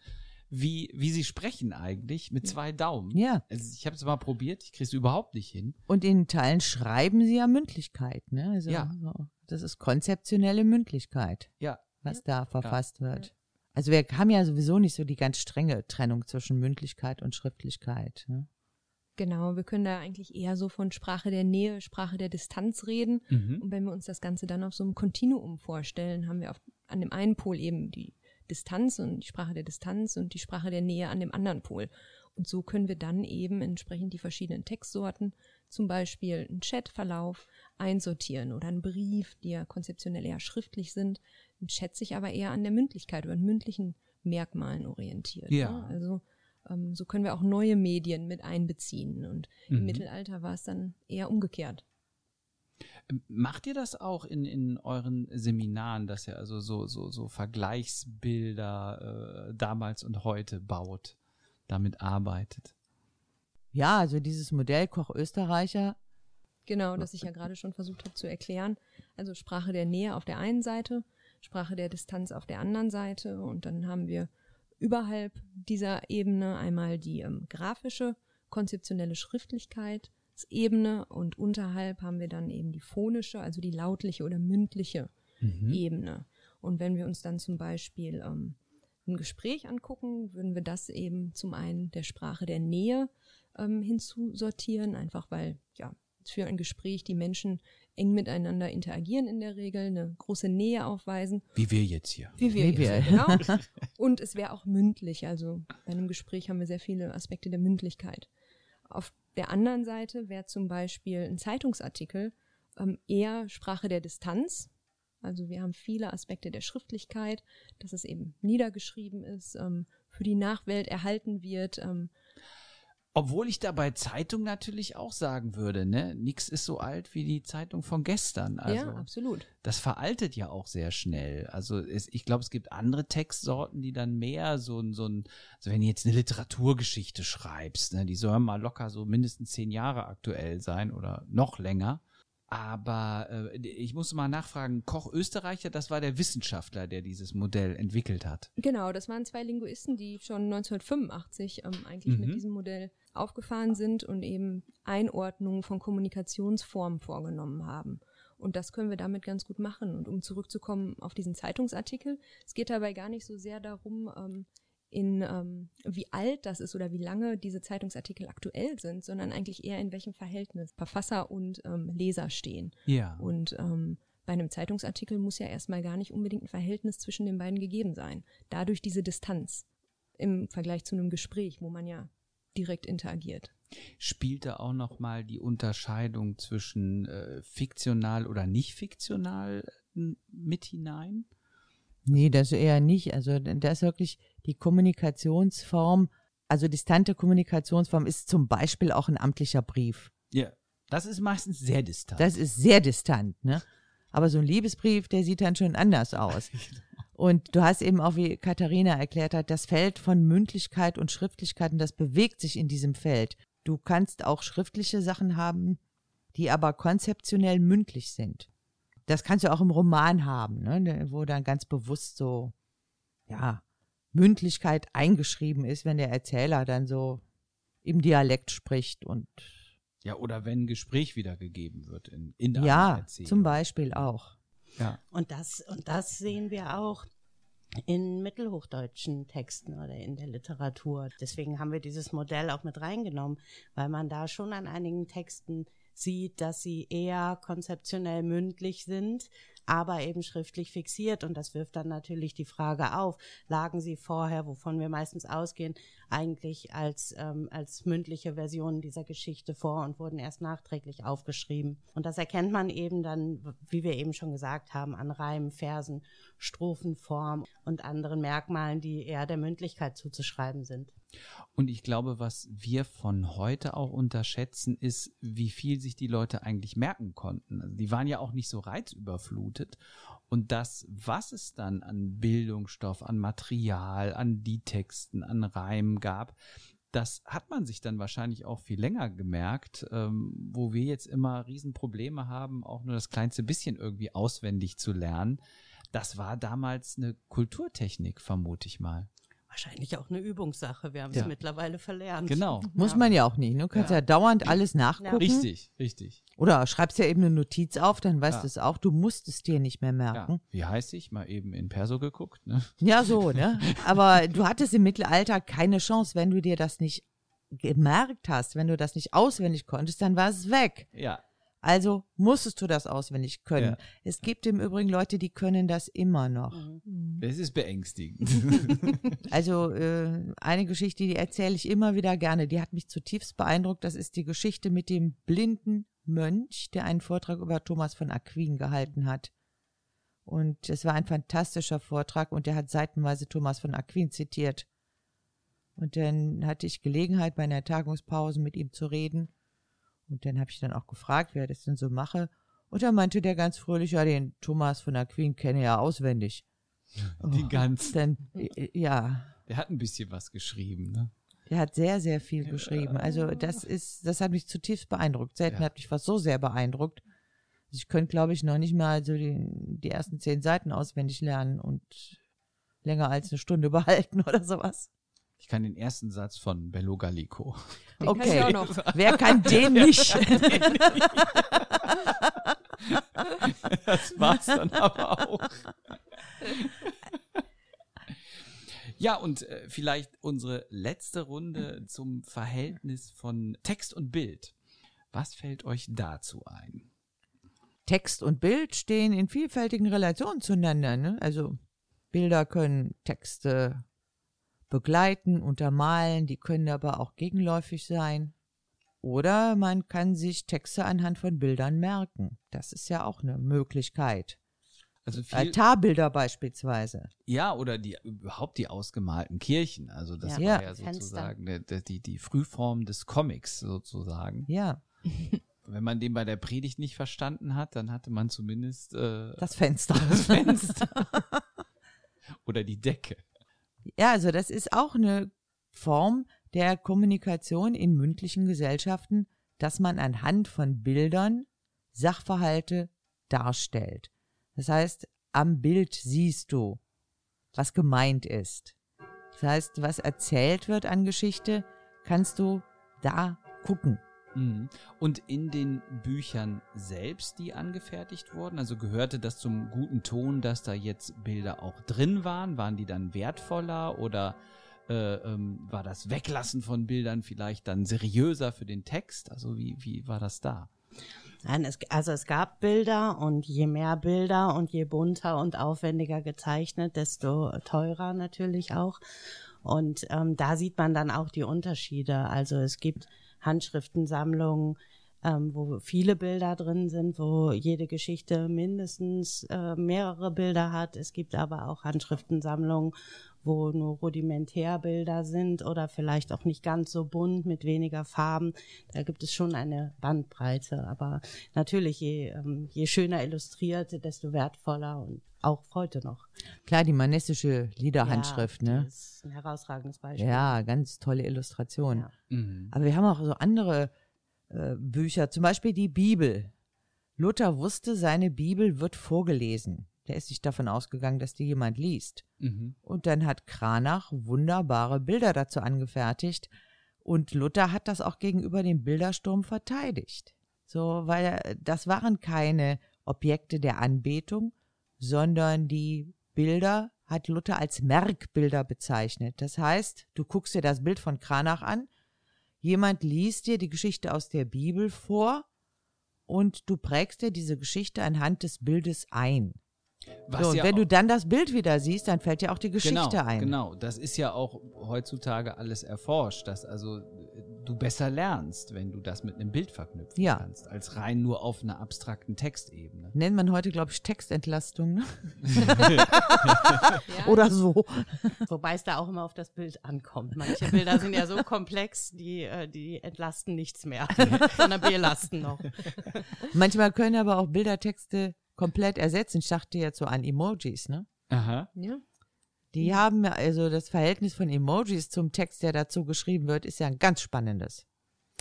wie, wie sie sprechen eigentlich, mit zwei Daumen. Ja. Also ich habe es mal probiert, ich kriege es überhaupt nicht hin. Und in Teilen schreiben sie ja Mündlichkeit. Ne? Also, Ja. so, das ist konzeptionelle Mündlichkeit, Ja, was da verfasst wird. Also wir haben ja sowieso nicht so die ganz strenge Trennung zwischen Mündlichkeit und Schriftlichkeit. Ne? Genau, wir können da eigentlich eher so von Sprache der Nähe, Sprache der Distanz reden. Mhm. Und wenn wir uns das Ganze dann auf so einem Kontinuum vorstellen, haben wir auf, an dem einen Pol eben die Distanz und die Sprache der Distanz und die Sprache der Nähe an dem anderen Pol. Und so können wir dann eben entsprechend die verschiedenen Textsorten, zum Beispiel einen Chatverlauf, einsortieren oder einen Brief, die ja konzeptionell eher schriftlich sind, ein Chat sich aber eher an der Mündlichkeit oder an mündlichen Merkmalen orientiert. Ja. Ne? Also ähm, so können wir auch neue Medien mit einbeziehen. Und Mhm. im Mittelalter war es dann eher umgekehrt. Macht ihr das auch in, in euren Seminaren, dass ihr also so, so, so Vergleichsbilder äh, damals und heute baut, damit arbeitet? Ja, also dieses Modell Koch Österreicher, Genau, das ich ja gerade schon versucht habe zu erklären. Also Sprache der Nähe auf der einen Seite, Sprache der Distanz auf der anderen Seite und dann haben wir überhalb dieser Ebene einmal die ähm, grafische, konzeptionelle Schriftlichkeitsebene und unterhalb haben wir dann eben die phonische, also die lautliche oder mündliche Mhm. Ebene. Und wenn wir uns dann zum Beispiel ähm, ein Gespräch angucken, würden wir das eben zum einen der Sprache der Nähe ähm, hinzusortieren, einfach weil ja für ein Gespräch die Menschen eng miteinander interagieren in der Regel, eine große Nähe aufweisen, Wie wir jetzt hier. wie wir, Wie wir. jetzt, genau. <laughs> Und es wäre auch mündlich, also bei einem Gespräch haben wir sehr viele Aspekte der Mündlichkeit. Auf der anderen Seite wäre zum Beispiel ein Zeitungsartikel ähm, eher Sprache der Distanz. Also wir haben viele Aspekte der Schriftlichkeit, dass es eben niedergeschrieben ist, ähm, für die Nachwelt erhalten wird. Ähm, Obwohl ich da bei Zeitung natürlich auch sagen würde, ne, nix ist so alt wie die Zeitung von gestern. Also ja, absolut. das veraltet ja auch sehr schnell. Also es, ich glaube, es gibt andere Textsorten, die dann mehr so ein, so ein, also wenn du jetzt eine Literaturgeschichte schreibst, ne, die soll mal locker so mindestens zehn Jahre aktuell sein oder noch länger. Aber äh, ich musste mal nachfragen, Koch Österreicher, das war der Wissenschaftler, der dieses Modell entwickelt hat. Genau, das waren zwei Linguisten, die schon 1985 ähm, eigentlich Mhm. mit diesem Modell aufgefahren sind und eben Einordnungen von Kommunikationsformen vorgenommen haben. Und das können wir damit ganz gut machen. Und um zurückzukommen auf diesen Zeitungsartikel, es geht dabei gar nicht so sehr darum, ähm, in ähm, wie alt das ist oder wie lange diese Zeitungsartikel aktuell sind, sondern eigentlich eher in welchem Verhältnis Verfasser und ähm, Leser stehen. Ja. Und ähm, bei einem Zeitungsartikel muss ja erstmal gar nicht unbedingt ein Verhältnis zwischen den beiden gegeben sein. Dadurch diese Distanz im Vergleich zu einem Gespräch, wo man ja direkt interagiert. Spielt da auch noch mal die Unterscheidung zwischen äh, fiktional oder nicht fiktional mit hinein? Nee, das eher nicht. Also da ist wirklich die Kommunikationsform, also distante Kommunikationsform ist zum Beispiel auch ein amtlicher Brief. Ja. Das ist meistens sehr distant. Das ist sehr distant, ne? Aber so ein Liebesbrief, der sieht dann schon anders aus. <laughs> Und du hast eben auch, wie Katharina erklärt hat, das Feld von Mündlichkeit und Schriftlichkeit und das bewegt sich in diesem Feld. Du kannst auch schriftliche Sachen haben, die aber konzeptionell mündlich sind. Das kannst du auch im Roman haben, ne? wo dann ganz bewusst so, ja, Mündlichkeit eingeschrieben ist, wenn der Erzähler dann so im Dialekt spricht und ja, oder wenn ein Gespräch wiedergegeben wird in, in der ja, Erzählung. zum Beispiel auch. Ja. Und das, und das sehen wir auch in mittelhochdeutschen Texten oder in der Literatur. Deswegen haben wir dieses Modell auch mit reingenommen, weil man da schon an einigen Texten sieht, dass sie eher konzeptionell mündlich sind, aber eben schriftlich fixiert. Und das wirft dann natürlich die Frage auf, lagen sie vorher, wovon wir meistens ausgehen, eigentlich als, ähm, als mündliche Versionen dieser Geschichte vor und wurden erst nachträglich aufgeschrieben. Und das erkennt man eben dann, wie wir eben schon gesagt haben, an Reimen, Versen, Strophenform und anderen Merkmalen, die eher der Mündlichkeit zuzuschreiben sind. Und ich glaube, was wir von heute auch unterschätzen, ist, wie viel sich die Leute eigentlich merken konnten. Also die waren ja auch nicht so reizüberflutet. Und das, was es dann an Bildungsstoff, an Material, an die Texten, an Reimen gab, das hat man sich dann wahrscheinlich auch viel länger gemerkt, ähm, wo wir jetzt immer Riesenprobleme haben, auch nur das kleinste bisschen irgendwie auswendig zu lernen. Das war damals eine Kulturtechnik, vermute ich mal. Wahrscheinlich auch eine Übungssache. Wir haben es Ja. mittlerweile verlernt. Genau. Muss man ja auch nicht. Du kannst ja, Ja. dauernd alles nachgucken. Richtig, richtig. Oder schreibst ja eben eine Notiz auf, dann weißt Ja. du es auch. Du musst es dir nicht mehr Ja. merken. Wie heißt ich? Mal eben in Perso geguckt. Ne? Ja, so, <laughs> ne? Aber du hattest im Mittelalter keine Chance, wenn du dir das nicht gemerkt hast, wenn du das nicht auswendig konntest, dann war es weg. Ja. Also musstest du das auswendig können. Ja. Es gibt im Übrigen Leute, die können das immer noch. Es ist beängstigend. <laughs> Also äh, eine Geschichte, die erzähle ich immer wieder gerne, die hat mich zutiefst beeindruckt. Das ist die Geschichte mit dem blinden Mönch, der einen Vortrag über Thomas von Aquin gehalten hat. Und es war ein fantastischer Vortrag und der hat seitenweise Thomas von Aquin zitiert. Und dann hatte ich Gelegenheit, bei einer Tagungspause mit ihm zu reden. Und dann habe ich dann auch gefragt, wer das denn so mache. Und da meinte der ganz fröhlich, ja, den Thomas von der Queen kenne ja auswendig. <laughs> Die Oh, ganzen. Dann, äh, ja, Der hat ein bisschen was geschrieben, ne? er hat sehr, sehr viel geschrieben. Also das ist, das hat mich zutiefst beeindruckt. Selten Ja. hat mich was so sehr beeindruckt. Also ich könnte, glaube ich, noch nicht mal so die, die ersten zehn Seiten auswendig lernen und länger als eine Stunde <laughs> behalten oder sowas. Ich kann den ersten Satz von Bello Gallico. <laughs> Den kann ich Okay. auch noch. <laughs> Wer kann den nicht? Das war's dann aber auch. Ja, und äh, vielleicht unsere letzte Runde zum Verhältnis von Text und Bild. Was fällt euch dazu ein? Text und Bild stehen in vielfältigen Relationen zueinander. Ne? Also Bilder können Texte begleiten, untermalen, die können aber auch gegenläufig sein. Oder man kann sich Texte anhand von Bildern merken. Das ist ja auch eine Möglichkeit. Also viel, Altarbilder beispielsweise. ja, oder die überhaupt die ausgemalten Kirchen. Also das Ja. war ja sozusagen die, die, die Frühform des Comics sozusagen. Ja, <laughs> Wenn man den bei der Predigt nicht verstanden hat, dann hatte man zumindest äh, das Fenster. das Fenster. <laughs> oder die Decke. Ja, also das ist auch eine Form der Kommunikation in mündlichen Gesellschaften, dass man anhand von Bildern Sachverhalte darstellt. Das heißt, am Bild siehst du, was gemeint ist. Das heißt, was erzählt wird an Geschichte, kannst du da gucken. Mhm. Und in den Büchern selbst, die angefertigt wurden, also gehörte das zum guten Ton, dass da jetzt Bilder auch drin waren? Waren die dann wertvoller oder äh, ähm, war das Weglassen von Bildern vielleicht dann seriöser für den Text? Also wie, wie war das da? Nein, es, also es gab Bilder und je mehr Bilder und je bunter und aufwendiger gezeichnet, desto teurer natürlich auch. Und ähm, da sieht man dann auch die Unterschiede. Also es gibt Handschriftensammlungen, ähm, wo viele Bilder drin sind, wo jede Geschichte mindestens äh, mehrere Bilder hat. Es gibt aber auch Handschriftensammlungen, wo nur Rudimentärbilder sind oder vielleicht auch nicht ganz so bunt mit weniger Farben. Da gibt es schon eine Bandbreite. Aber natürlich, je, ähm, je schöner illustriert, desto wertvoller und auch heute noch. Klar, die manestische Liederhandschrift, ja, ne? Das ist ein herausragendes Beispiel. Ja, ganz tolle Illustration. Ja. Mhm. Aber wir haben auch so andere äh, Bücher, zum Beispiel die Bibel. Luther wusste, seine Bibel wird vorgelesen. Der ist nicht davon ausgegangen, dass die jemand liest. Mhm. Und dann hat Kranach wunderbare Bilder dazu angefertigt. Und Luther hat das auch gegenüber dem Bildersturm verteidigt. So, weil er- das waren keine Objekte der Anbetung, sondern die Bilder hat Luther als Merkbilder bezeichnet. Das heißt, du guckst dir das Bild von Kranach an, jemand liest dir die Geschichte aus der Bibel vor und du prägst dir diese Geschichte anhand des Bildes ein. Was so, und ja wenn auch- du dann das Bild wieder siehst, dann fällt dir auch die Geschichte genau, ein. Genau, das ist ja auch heutzutage alles erforscht, dass also äh, du besser lernst, wenn du das mit einem Bild verknüpfen Ja. kannst, als rein nur auf einer abstrakten Textebene. Nennt man heute, glaube ich, Textentlastung ne? <laughs> <laughs> Ja, oder so. Wobei es da auch immer auf das Bild ankommt. Manche Bilder sind ja so komplex, die, äh, die entlasten nichts mehr, <laughs> sondern belasten noch. Manchmal können aber auch Bildertexte komplett ersetzen. Ich dachte jetzt so an Emojis, ne? Aha. ja. Die haben also das Verhältnis von Emojis zum Text, der dazu geschrieben wird, ist ja ein ganz spannendes.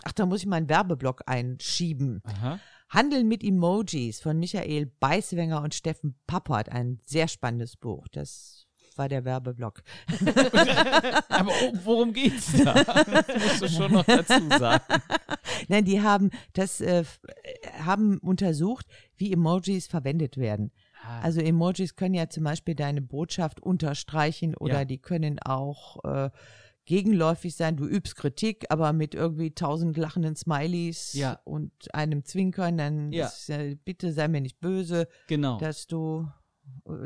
Ach, da muss ich mal einen Werbeblock einschieben. Aha. Handeln mit Emojis von Michael Beiswenger und Steffen Pappert, ein sehr spannendes Buch. Das war der Werbeblock. <laughs> Aber oh, worum geht's da? <laughs> Das musst du schon noch dazu sagen. Nein, die haben das äh, äh, haben untersucht, wie Emojis verwendet werden. Also Emojis können ja zum Beispiel deine Botschaft unterstreichen oder Ja. die können auch äh, gegenläufig sein. Du übst Kritik, aber mit irgendwie tausend lachenden Smileys Ja. und einem Zwinkern, dann Ja. ist, äh, bitte sei mir nicht böse, Genau. dass du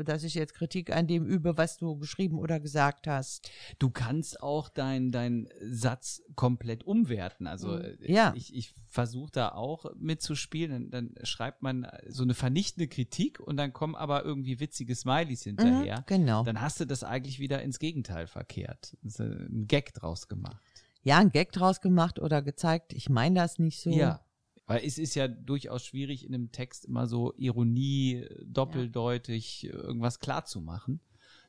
dass ich jetzt Kritik an dem übe, was du geschrieben oder gesagt hast. Du kannst auch deinen dein Satz komplett umwerten. Also Mhm. äh, Ja. ich, ich versuche da auch mitzuspielen. Dann, dann schreibt man so eine vernichtende Kritik und dann kommen aber irgendwie witzige Smileys hinterher. Mhm, genau. Dann hast du das eigentlich wieder ins Gegenteil verkehrt. Äh, ein Gag draus gemacht. Ja, ein Gag draus gemacht oder gezeigt, ich meine das nicht so. Ja. Weil es ist ja durchaus schwierig, in einem Text immer so Ironie, doppeldeutig irgendwas klar zu machen.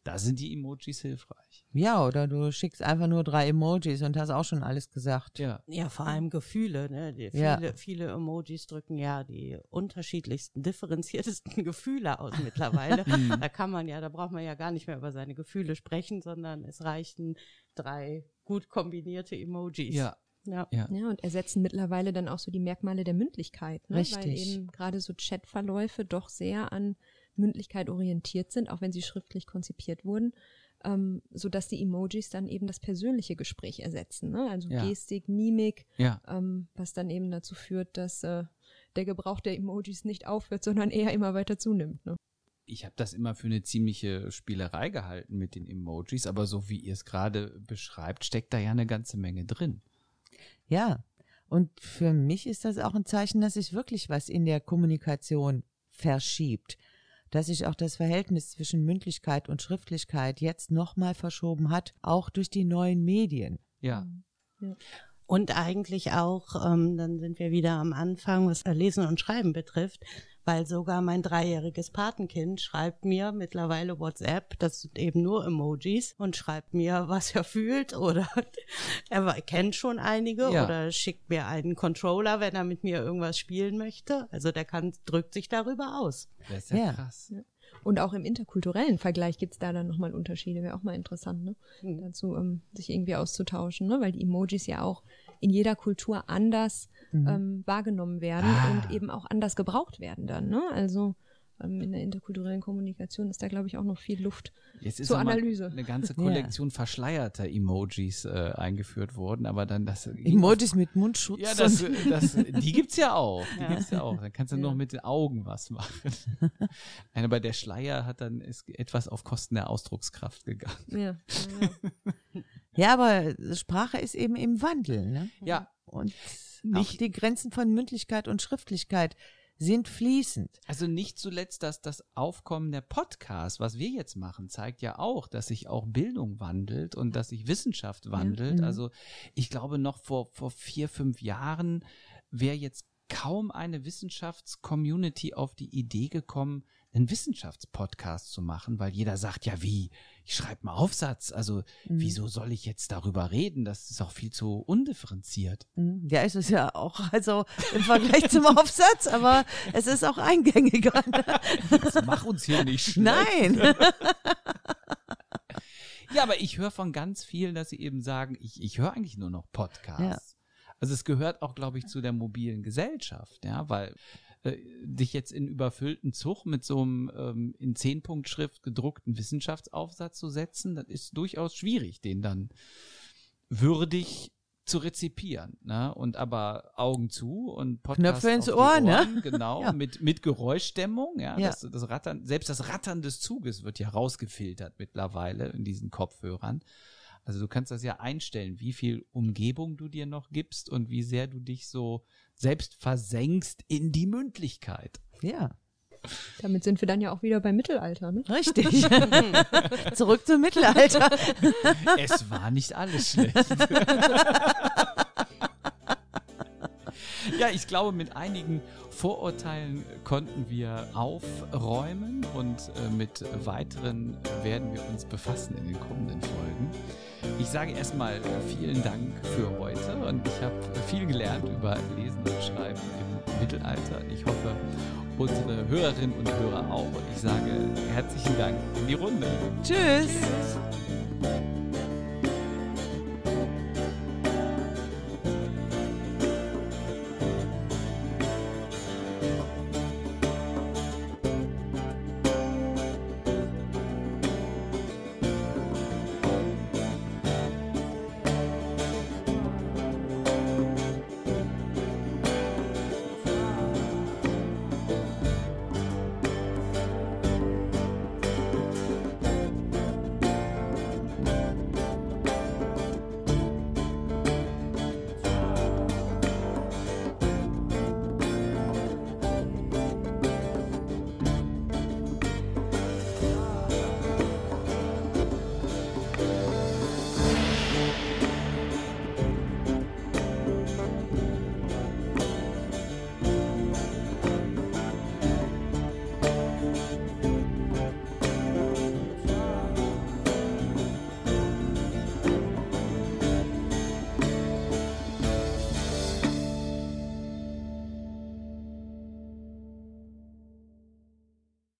Da sind die Emojis hilfreich. Ja, oder du schickst einfach nur drei Emojis und hast auch schon alles gesagt. Ja. Ja, vor allem Gefühle. Ne? Die, Ja. viele, viele Emojis drücken ja die unterschiedlichsten, differenziertesten <laughs> Gefühle aus mittlerweile. <laughs> da kann man ja, da braucht man ja gar nicht mehr über seine Gefühle sprechen, sondern es reichen drei gut kombinierte Emojis. Ja. Ja. Ja. Ja, und ersetzen mittlerweile dann auch so die Merkmale der Mündlichkeit. Ne? Weil Richtig. eben gerade so Chatverläufe doch sehr an Mündlichkeit orientiert sind, auch wenn sie schriftlich konzipiert wurden, ähm, sodass die Emojis dann eben das persönliche Gespräch ersetzen. Ne? Also Ja. Gestik, Mimik, Ja. ähm, was dann eben dazu führt, dass äh, der Gebrauch der Emojis nicht aufhört, <laughs> sondern eher immer weiter zunimmt. Ne? ich habe das immer für eine ziemliche Spielerei gehalten mit den Emojis, aber so wie ihr es gerade beschreibt, steckt da ja eine ganze Menge drin. Ja. Und für mich ist das auch ein Zeichen, dass sich wirklich was in der Kommunikation verschiebt. Dass sich auch das Verhältnis zwischen Mündlichkeit und Schriftlichkeit jetzt nochmal verschoben hat, auch durch die neuen Medien. Ja. Und eigentlich auch, ähm, dann sind wir wieder am Anfang, was Lesen und Schreiben betrifft, weil sogar mein dreijähriges Patenkind schreibt mir mittlerweile WhatsApp, das sind eben nur Emojis, und schreibt mir, was er fühlt oder <laughs> er kennt schon einige Ja. oder schickt mir einen Controller, wenn er mit mir irgendwas spielen möchte. Also der kann, drückt sich darüber aus. Das ist ja, Ja. krass. Und auch im interkulturellen Vergleich gibt's da dann nochmal Unterschiede. Wäre auch mal interessant, ne? Mhm. dazu ähm, sich irgendwie auszutauschen, ne? weil die Emojis ja auch in jeder Kultur anders ähm, wahrgenommen werden Ah. und eben auch anders gebraucht werden dann. Ne? Also ähm, in der interkulturellen Kommunikation ist da, glaube ich, auch noch viel Luft. Jetzt ist Zur Analyse. eine ganze Kollektion verschleierter Emojis äh, eingeführt worden, aber dann das Emojis mit Mundschutz. Ja, das, <laughs> das, die gibt's ja auch. Die gibt's ja auch. Dann kannst du noch mit den Augen was machen. <laughs> Nein, Aber der Schleier hat dann ist etwas auf Kosten der Ausdruckskraft gegangen. Ja, ja, <laughs> aber Sprache ist eben im Wandel. Ne? Ja, Und Nicht- auch die Grenzen von Mündlichkeit und Schriftlichkeit sind fließend. Also nicht zuletzt, dass das Aufkommen der Podcasts, was wir jetzt machen, zeigt ja auch, dass sich auch Bildung wandelt und dass sich Wissenschaft wandelt. Mhm. Also ich glaube, noch vor, vor vier, fünf Jahren wäre jetzt kaum eine Wissenschaftscommunity auf die Idee gekommen, einen Wissenschaftspodcast zu machen, weil jeder sagt, ja wie, ich schreibe einen Aufsatz, also wieso soll ich jetzt darüber reden? Das ist auch viel zu undifferenziert. Mhm. Ja, ist es ja auch, also im Vergleich zum Aufsatz, aber es ist auch eingängiger. Das mach uns hier nicht schlecht. Nein. <laughs> Ja, aber ich höre von ganz vielen, dass sie eben sagen, ich, ich höre eigentlich nur noch Podcasts. Also es gehört auch, glaube ich, zu der mobilen Gesellschaft, ja, weil äh, dich jetzt in überfüllten Zug mit so einem ähm, in Zehnpunktschrift gedruckten Wissenschaftsaufsatz zu setzen, das ist durchaus schwierig, den dann würdig zu rezipieren, ne? Und aber Augen zu und Podcast Knöpfe ins Ohr, ne? Ohren, <laughs> Genau, Ja. mit, mit Geräuschdämmung, ja. Ja. Das, das Rattern, selbst das Rattern des Zuges wird ja rausgefiltert mittlerweile in diesen Kopfhörern. Also du kannst das ja einstellen, wie viel Umgebung du dir noch gibst und wie sehr du dich so selbst versenkst in die Mündlichkeit. Ja, damit sind wir dann ja auch wieder beim Mittelalter. Ne? richtig. <laughs> Zurück zum Mittelalter. Es war nicht alles schlecht. <laughs> Ja, ich glaube, mit einigen Vorurteilen konnten wir aufräumen und äh, mit weiteren werden wir uns befassen in den kommenden Folgen. Ich sage erstmal äh, vielen Dank für heute und ich habe viel gelernt über Lesen und Schreiben im Mittelalter. Ich hoffe, unsere Hörerinnen und Hörer auch. Und ich sage herzlichen Dank in die Runde. Tschüss. Tschüss.